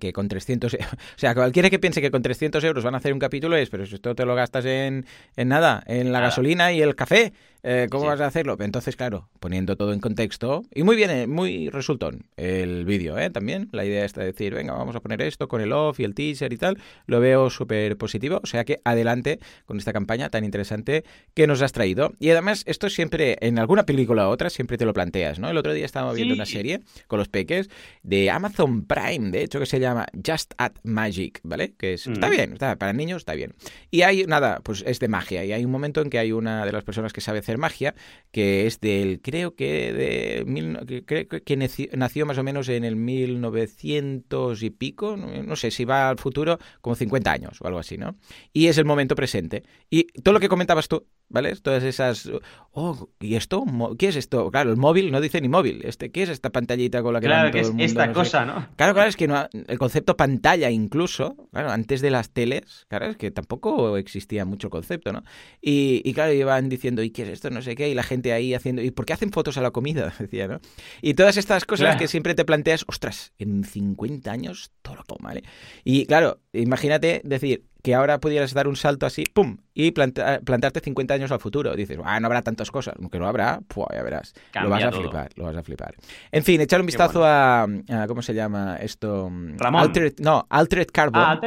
que con 300... o sea, cualquiera que piense que con 300 euros van a hacer un capítulo es, pero si esto te lo gastas en, en nada, en la gasolina y el café, eh, ¿cómo vas a hacerlo? Entonces, claro, poniendo todo en contexto. Y muy bien, eh, muy resultón el vídeo, ¿eh? También la idea está de decir, venga, vamos a poner esto con el off y el teaser y tal. Lo veo súper positivo. O sea que adelante con esta campaña tan interesante que nos has traído. Y además, esto siempre, en alguna película u otra, siempre te lo planteas, ¿no? El otro día estábamos viendo una serie con los peques de Amazon Prime, de hecho, que se llama Just Add Magic, ¿vale? Que está mm. bien, está, para niños está bien. Y hay, nada, pues es de magia. Y hay un momento en que hay una de las personas que sabe hacer magia, que es del, creo que de, mil, que, que, nació, más o menos en el 1900 y pico, no, sé si va al futuro, como 50 años o algo así, ¿no? Y es el momento presente. Y todo lo que comentabas tú, ¿vale? Todas esas, oh, ¿y esto? ¿Qué es esto? Claro, el móvil no dice ni móvil. Este, ¿Qué es esta pantallita con la que claro, que es esta cosa, ¿no? Claro, claro, es que no, el concepto pantalla incluso, claro, antes de las teles, claro, es que tampoco existía mucho concepto, ¿no? Y, y claro, iban diciendo, ¿y qué es esto? No sé qué, y la gente ahí haciendo, ¿y por qué hacen fotos a la comida? Decía, ¿no? Y todas estas cosas que siempre te planteas, ostras, en 50 años todo lo ¿vale? Y claro, imagínate decir, que ahora pudieras dar un salto así, ¡pum! y plantarte 50 años al futuro. Dices, ah, no habrá tantas cosas. Aunque no habrá, pues ya verás. lo vas a flipar, lo vas a flipar. En fin, echar un vistazo a, ¿Cómo se llama esto? Ramón. no, Altered Carbon. Ah,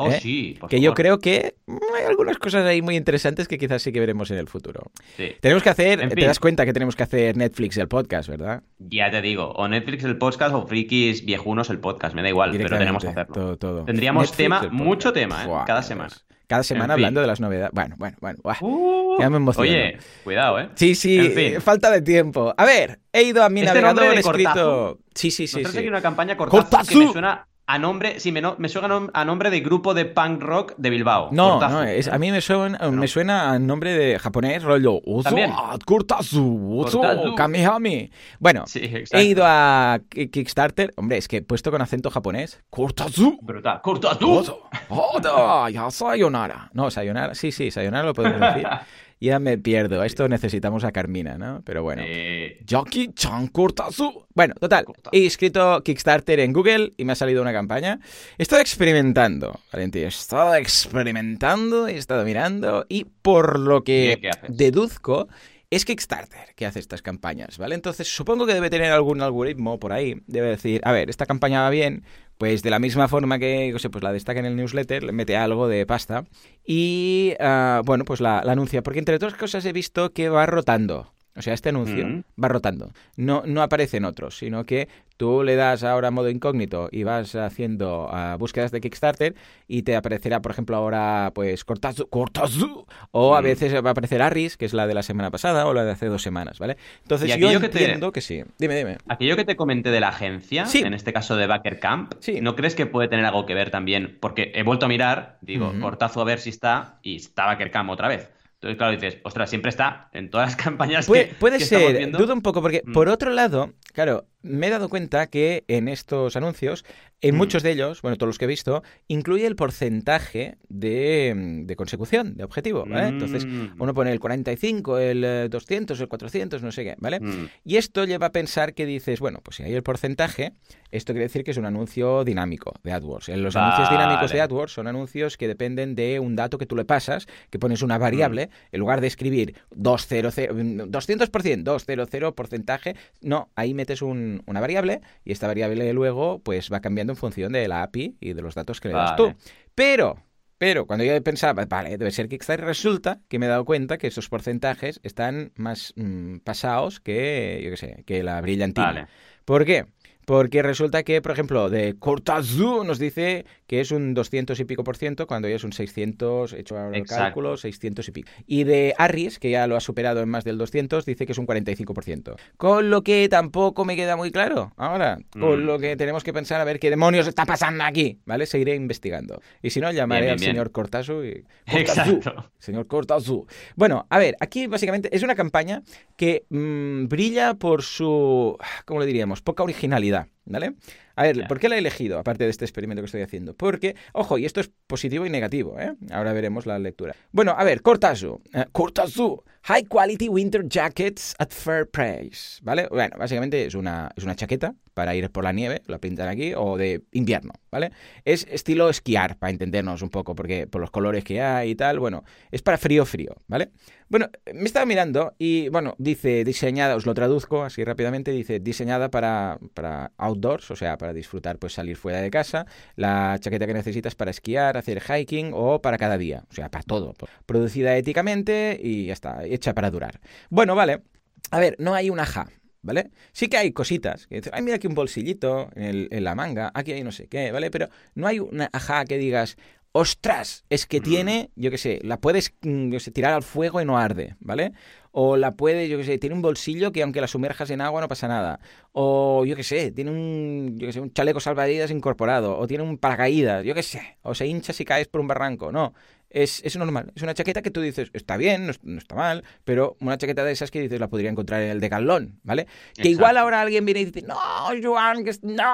Oh, ¿Eh? sí, que yo creo que hay algunas cosas ahí muy interesantes que quizás sí que veremos en el futuro. Tenemos que hacer, te das cuenta que tenemos que hacer Netflix el podcast, ¿verdad? Ya te digo, o Netflix el podcast o Frikis viejunos el podcast, me da igual, pero tenemos que hacerlo. Todo, Tendríamos tema, mucho tema, ¿eh? cada semana. Cada semana hablando de las novedades. Bueno, bueno, bueno. Uh, ya me emociono. Oye, cuidado, ¿eh? Sí, sí, falta de tiempo. A ver, he ido a mi este navegador, escrito... Sí, sí, sí. ¿No sí. una campaña cortazo, que me suena a nombre, sí, me, me suena a nombre de grupo de punk rock de Bilbao. No, no a mí me suena, me suena a nombre de japonés, rollo Kurtazu, Kamihami. Bueno, he ido a Kickstarter. Hombre, es que he puesto con acento japonés. Kurtazu. Brutal. Kurtazu. Ya, sayonara. No, sayonara. Sí, sí, sayonara lo podemos decir. ya me pierdo. Esto necesitamos a Carmina, ¿no? Pero bueno. Eh... Chan Kurtazu. Bueno, total. He escrito Kickstarter en Google y me ha salido una campaña. He estado experimentando, Valentín. He estado experimentando, he estado mirando y por lo que deduzco es Kickstarter que hace estas campañas, ¿vale? Entonces supongo que debe tener algún algoritmo por ahí. Debe decir, a ver, esta campaña va bien, pues de la misma forma que, no sé, pues la destaca en el newsletter, le mete algo de pasta y, ah, bueno, pues la, la anuncia. Porque entre otras cosas he visto que va rotando. O sea, este anuncio mm. va rotando. No, no aparecen otros, sino que tú le das ahora modo incógnito y vas haciendo uh, búsquedas de Kickstarter y te aparecerá, por ejemplo, ahora pues Cortazu, Cortazu o a mm. veces va a aparecer Arris, que es la de la semana pasada o la de hace dos semanas, ¿vale? Entonces yo entiendo que, sí. Dime, dime. Aquello que te comenté de la agencia, en este caso de Backer Camp, ¿no crees que puede tener algo que ver también? Porque he vuelto a mirar, digo, Cortazu a ver si está y está Backer Camp otra vez. Entonces, claro, dices, ostras, siempre está en todas las campañas puede, que, Puede ser, dudo un poco, porque mm. por otro lado, claro, me he dado cuenta que en estos anuncios, en mm. muchos de ellos, bueno, todos los que he visto, incluye el porcentaje de, de consecución, de objetivo, ¿vale? Entonces, mm. uno pone el 45, el 200, eh, el 400, no sé qué, ¿vale? Mm. Y esto lleva a pensar que dices, bueno, pues si hay el porcentaje, esto quiere decir que es un anuncio dinámico de AdWords. Los anuncios dinámicos de AdWords son anuncios que dependen de un dato que tú le pasas, que pones una variable, en lugar de escribir 200, 200%, 200 porcentaje, no, ahí metes un, una variable y esta variable luego pues va cambiando en función de la API y de los datos que le das tú. Pero, pero cuando yo pensaba, vale, debe ser Kickstarter, resulta que me he dado cuenta que esos porcentajes están más mm, pasados que, yo qué sé, que la brillantina. ¿Por qué? Porque resulta que, por ejemplo, de Cortazú nos dice que es un 200 y pico por ciento, cuando ya es un 600, hecho el cálculo, 600 y pico. Y de Harris, que ya lo ha superado en más del 200, dice que es un 45 por ciento. Con lo que tampoco me queda muy claro ahora. Con mm. lo que tenemos que pensar a ver qué demonios está pasando aquí, ¿vale? Seguiré investigando. Y si no, llamaré al señor Cortazú y... Exacto. Señor Cortazú. Bueno, a ver, aquí básicamente es una campaña que mm, brilla por su, ¿cómo le diríamos? Poca originalidad ¿vale? A ver, ¿por qué la he elegido, aparte de este experimento que estoy haciendo? Porque, ojo, y esto es positivo y negativo, ¿eh? Ahora veremos la lectura. Bueno, a ver, Cortazu. Eh, Cortazu. High Quality Winter Jackets at Fair Price, ¿vale? Bueno, básicamente es una, es una chaqueta para ir por la nieve, la pintan aquí, o de invierno, ¿vale? Es estilo esquiar, para entendernos un poco, porque por los colores que hay y tal, bueno, es para frío, frío, ¿vale? Bueno, me estaba mirando y, bueno, dice diseñada, os lo traduzco así rápidamente, dice diseñada para, para outdoors, o sea, para disfrutar, pues salir fuera de casa, la chaqueta que necesitas para esquiar, hacer hiking o para cada día, o sea, para todo. Producida éticamente y ya está, hecha para durar. Bueno, vale. A ver, no hay una ja, ¿vale? Sí que hay cositas, que dices, ay, mira aquí un bolsillito en, en, la manga, aquí hay no sé qué, ¿vale? Pero no hay una ajá que digas, ostras, es que tiene, yo qué sé, la puedes mm, yo sé, tirar al fuego y no arde, ¿vale? O la puede, yo qué sé, tiene un bolsillo que aunque la sumerjas en agua no pasa nada. O yo qué sé, tiene un, yo qué sé, un chaleco salvavidas incorporado. O tiene un paracaídas, yo qué sé. O se hincha si caes por un barranco. No, es, es, normal. Es una chaqueta que tú dices, está bien, no, está mal, pero una chaqueta de esas que dices la podría encontrar en el decalón, ¿vale? Que igual ahora alguien viene y dice, no, Joan, que no,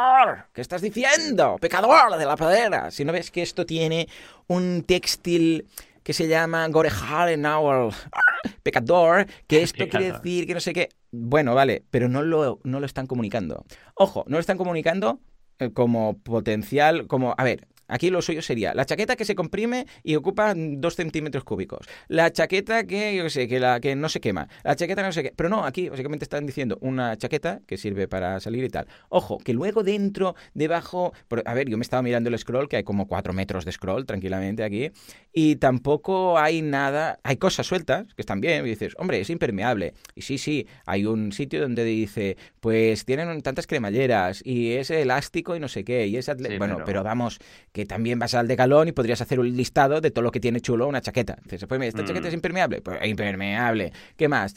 ¿qué estás diciendo? Pecador de la pradera. Si no ves que esto tiene un textil que se llama Gorehalenauer, pecador, que esto quiere decir que no sé qué. Bueno, vale, pero no lo, no lo están comunicando. Ojo, no lo están comunicando eh, como potencial, como, a ver, Aquí lo suyo sería la chaqueta que se comprime y ocupa dos centímetros cúbicos. La chaqueta que, yo sé, que, la, que no se quema. La chaqueta que no se quema. Pero no, aquí básicamente están diciendo una chaqueta que sirve para salir y tal. Ojo, que luego dentro, debajo... a ver, yo me estaba mirando el scroll, que hay como cuatro metros de scroll tranquilamente aquí. Y tampoco hay nada... Hay cosas sueltas que están bien. Y dices, hombre, es impermeable. Y sí, sí, hay un sitio donde dice, pues tienen tantas cremalleras y es elástico y no sé qué. Y es bueno, pero vamos que también vas al decalón y podrías hacer un listado de todo lo que tiene chulo una chaqueta. Dices, pues esta chaqueta es mm. impermeable, pues impermeable. ¿Qué más?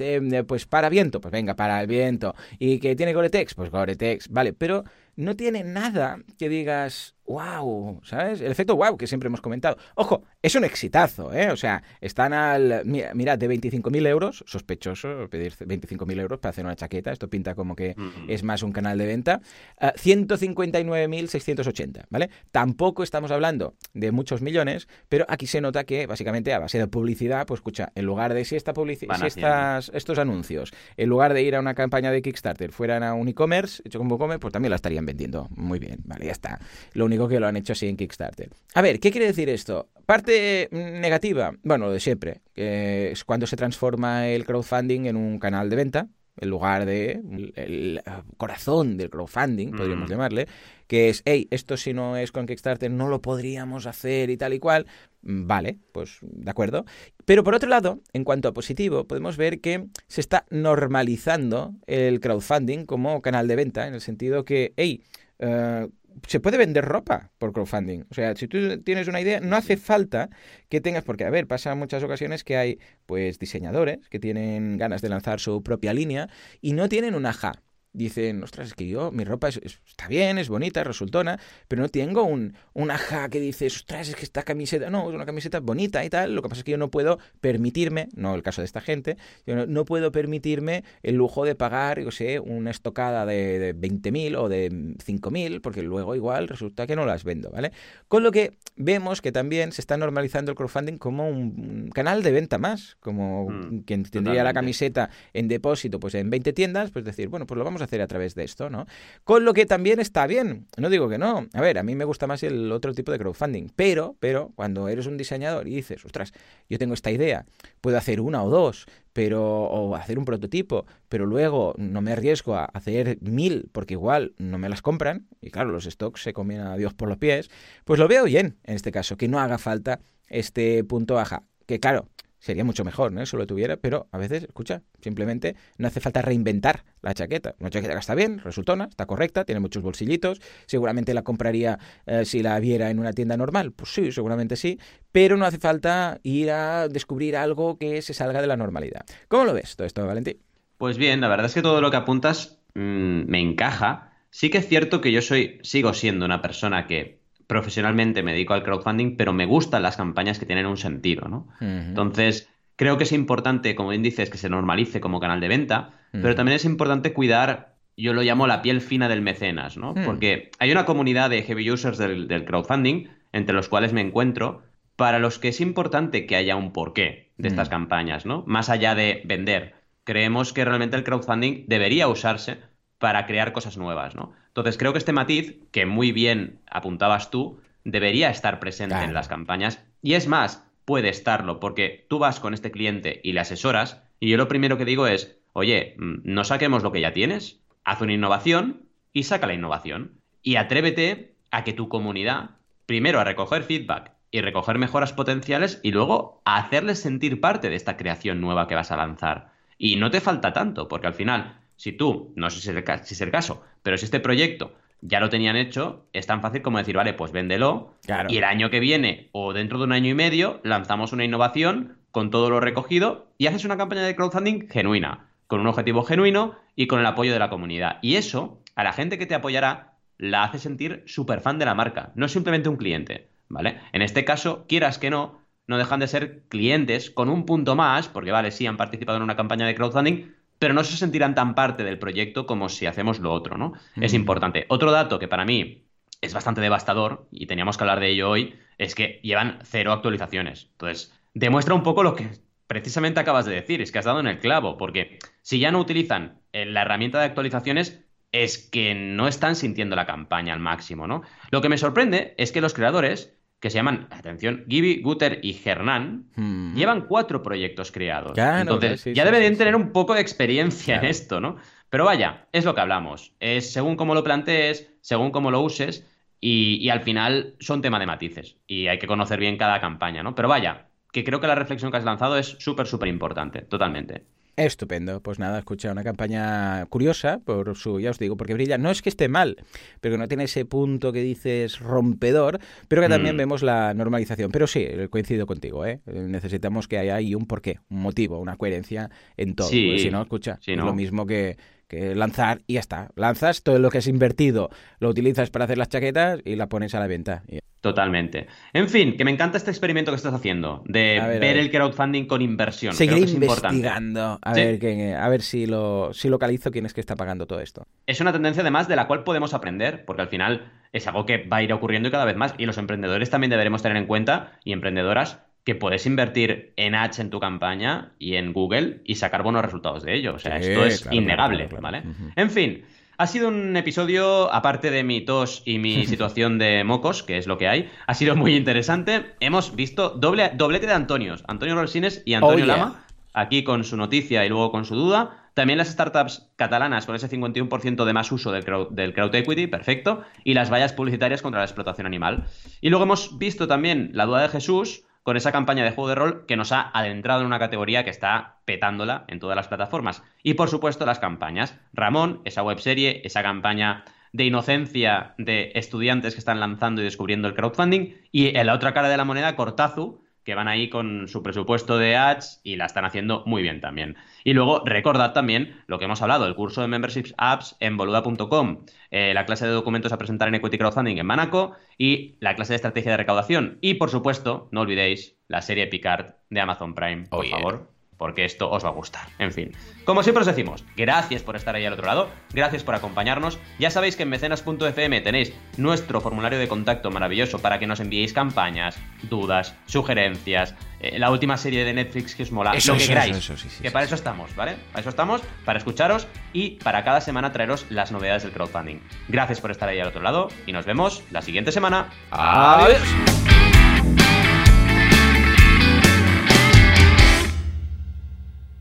pues para viento, pues venga, para el viento. ¿Y que tiene Gore-Tex? Pues Gore-Tex, vale, pero no tiene nada que digas, wow, ¿sabes? El efecto wow que siempre hemos comentado. Ojo, es un exitazo, ¿eh? O sea, están al. Mira, mira de 25.000 euros, sospechoso pedir 25.000 euros para hacer una chaqueta. Esto pinta como que es más un canal de venta. 159.680, ¿vale? Tampoco estamos hablando de muchos millones, pero aquí se nota que básicamente a base de publicidad, pues escucha, en lugar de si esta publicidad, si estas, estos anuncios, en lugar de ir a una campaña de Kickstarter, fueran a un e-commerce, hecho como WooCommerce, pues también la estarían vendiendo. Muy bien, vale, ya está. Lo único que lo han hecho así en Kickstarter. A ver, ¿qué quiere decir esto? Parte negativa, bueno, lo de siempre, que es cuando se transforma el crowdfunding en un canal de venta, en lugar de el, corazón del crowdfunding, podríamos mm. llamarle, que es, hey, esto si no es con Kickstarter no lo podríamos hacer y tal y cual. Vale, pues de acuerdo. Pero por otro lado, en cuanto a positivo, podemos ver que se está normalizando el crowdfunding como canal de venta, en el sentido que, hey, eh, se puede vender ropa por crowdfunding. O sea, si tú tienes una idea, no hace falta que tengas, porque a ver, pasa muchas ocasiones que hay pues diseñadores que tienen ganas de lanzar su propia línea y no tienen una ja. Dicen, ostras, es que yo, mi ropa está bien, es bonita, resultona, pero no tengo un, un ajá que dice, ostras, es que esta camiseta, no, es una camiseta bonita y tal, lo que pasa es que yo no puedo permitirme, no el caso de esta gente, yo no, puedo permitirme el lujo de pagar, yo sé, una estocada de, de 20.000 o de 5.000, porque luego igual resulta que no las vendo, ¿vale? Con lo que vemos que también se está normalizando el crowdfunding como un canal de venta más, como mm, quien tendría la camiseta en depósito pues en 20 tiendas, pues decir, bueno, pues lo vamos hacer a través de esto, ¿no? Con lo que también está bien, no digo que no. A ver, a mí me gusta más el otro tipo de crowdfunding, pero, pero cuando eres un diseñador y dices, ostras, yo tengo esta idea, puedo hacer una o dos, pero o hacer un prototipo, pero luego no me arriesgo a hacer mil porque igual no me las compran y claro, los stocks se comen a Dios por los pies, pues lo veo bien en este caso, que no haga falta este punto baja, que claro, sería mucho mejor, ¿no? Eso lo tuviera, pero a veces, escucha, simplemente no hace falta reinventar la chaqueta. Una chaqueta que está bien, resultona, está correcta, tiene muchos bolsillitos, seguramente la compraría eh, si la viera en una tienda normal, pues sí, seguramente sí, pero no hace falta ir a descubrir algo que se salga de la normalidad. ¿Cómo lo ves todo esto, Valentín? Pues bien, la verdad es que todo lo que apuntas mm, me encaja. Sí que es cierto que yo soy, sigo siendo una persona que profesionalmente me dedico al crowdfunding, pero me gustan las campañas que tienen un sentido, ¿no? Entonces, creo que es importante, como bien dices, que se normalice como canal de venta, pero también es importante cuidar, yo lo llamo la piel fina del mecenas, ¿no? Mm. Porque hay una comunidad de heavy users del, crowdfunding, entre los cuales me encuentro, para los que es importante que haya un porqué de estas mm. campañas, ¿no? Más allá de vender. Creemos que realmente el crowdfunding debería usarse para crear cosas nuevas, ¿no? Entonces creo que este matiz, que muy bien apuntabas tú, debería estar presente en las campañas. Y es más, puede estarlo, porque tú vas con este cliente y le asesoras, y yo lo primero que digo es, oye, mm, no saquemos lo que ya tienes, haz una innovación y saca la innovación. Y atrévete a que tu comunidad, primero a recoger feedback y recoger mejoras potenciales y luego a hacerles sentir parte de esta creación nueva que vas a lanzar. Y no te falta tanto, porque al final si tú, no sé si es, el, caso, pero si este proyecto ya lo tenían hecho, es tan fácil como decir, vale, pues véndelo. Y el año que viene o dentro de un año y medio lanzamos una innovación con todo lo recogido y haces una campaña de crowdfunding genuina, con un objetivo genuino y con el apoyo de la comunidad. Y eso, a la gente que te apoyará, la hace sentir súper fan de la marca, no simplemente un cliente, ¿vale? En este caso, quieras que no, no dejan de ser clientes con un punto más, porque vale, sí han participado en una campaña de crowdfunding, pero no se sentirán tan parte del proyecto como si hacemos lo otro, ¿no? Es importante. Otro dato que para mí es bastante devastador, y teníamos que hablar de ello hoy, es que llevan cero actualizaciones. Entonces, demuestra un poco lo que precisamente acabas de decir, es que has dado en el clavo, porque si ya no utilizan eh, la herramienta de actualizaciones, es que no están sintiendo la campaña al máximo, ¿no? Lo que me sorprende es que los creadores que se llaman, atención, Gibi, Guter y Hernán, hmm. llevan cuatro proyectos creados. Entonces, ya deberían tener un poco de experiencia en esto, ¿no? Pero vaya, es lo que hablamos. Es según cómo lo plantees, según cómo lo uses, y, y al final son tema de matices. Y hay que conocer bien cada campaña, ¿no? Pero vaya, que creo que la reflexión que has lanzado es súper, súper importante, totalmente. Estupendo. Pues nada, escucha, una campaña curiosa por su, ya os digo, porque brilla. No es que esté mal, pero que no tiene ese punto que dices rompedor, pero que también mm. vemos la normalización. Pero sí, coincido contigo, ¿eh? Necesitamos que haya ahí un porqué, un motivo, una coherencia en todo. Sí, si no, escucha, es lo mismo que, que lanzar y ya está. Lanzas todo lo que has invertido, lo utilizas para hacer las chaquetas y la pones a la venta. Totalmente. En fin, que me encanta este experimento que estás haciendo de ver, el crowdfunding con inversión. Seguir investigando a, ver a ver si lo si localizo quién es que está pagando todo esto. Es una tendencia además de la cual podemos aprender, porque al final es algo que va a ir ocurriendo cada vez más y los emprendedores también deberemos tener en cuenta y emprendedoras que puedes invertir en Ads en tu campaña y en Google y sacar buenos resultados de ello. O sea, esto es innegable, ¿vale? En fin, ha sido un episodio, aparte de mi tos y mi situación de mocos, que es lo que hay, ha sido muy interesante. Hemos visto doble, doblete de Antonios, Antonio Rosines y Antonio oh, Lama, aquí con su noticia y luego con su duda. También las startups catalanas con ese 51% de más uso del crowd, del crowd equity, perfecto. Y las vallas publicitarias contra la explotación animal. Y luego hemos visto también la duda de Jesús, con esa campaña de juego de rol que nos ha adentrado en una categoría que está petándola en todas las plataformas. Y por supuesto las campañas. Ramón, esa webserie, esa campaña de inocencia de estudiantes que están lanzando y descubriendo el crowdfunding. Y en la otra cara de la moneda, Cortazu, que van ahí con su presupuesto de ads y la están haciendo muy bien también. Y luego recordad también lo que hemos hablado, el curso de Memberships Apps en boluda.com, eh, la clase de documentos a presentar en Equity Crowdfunding en Manaco y la clase de estrategia de recaudación. Y por supuesto, no olvidéis la serie Picard de Amazon Prime, por favor porque esto os va a gustar. En fin, como siempre os decimos, gracias por estar ahí al otro lado, gracias por acompañarnos. Ya sabéis que en mecenas.fm tenéis nuestro formulario de contacto maravilloso para que nos enviéis campañas, dudas, sugerencias, eh, la última serie de Netflix que os mola, lo que queráis. que para eso estamos, ¿vale? Para eso estamos, para escucharos y para cada semana traeros las novedades del crowdfunding. Gracias por estar ahí al otro lado y nos vemos la siguiente semana. Adiós.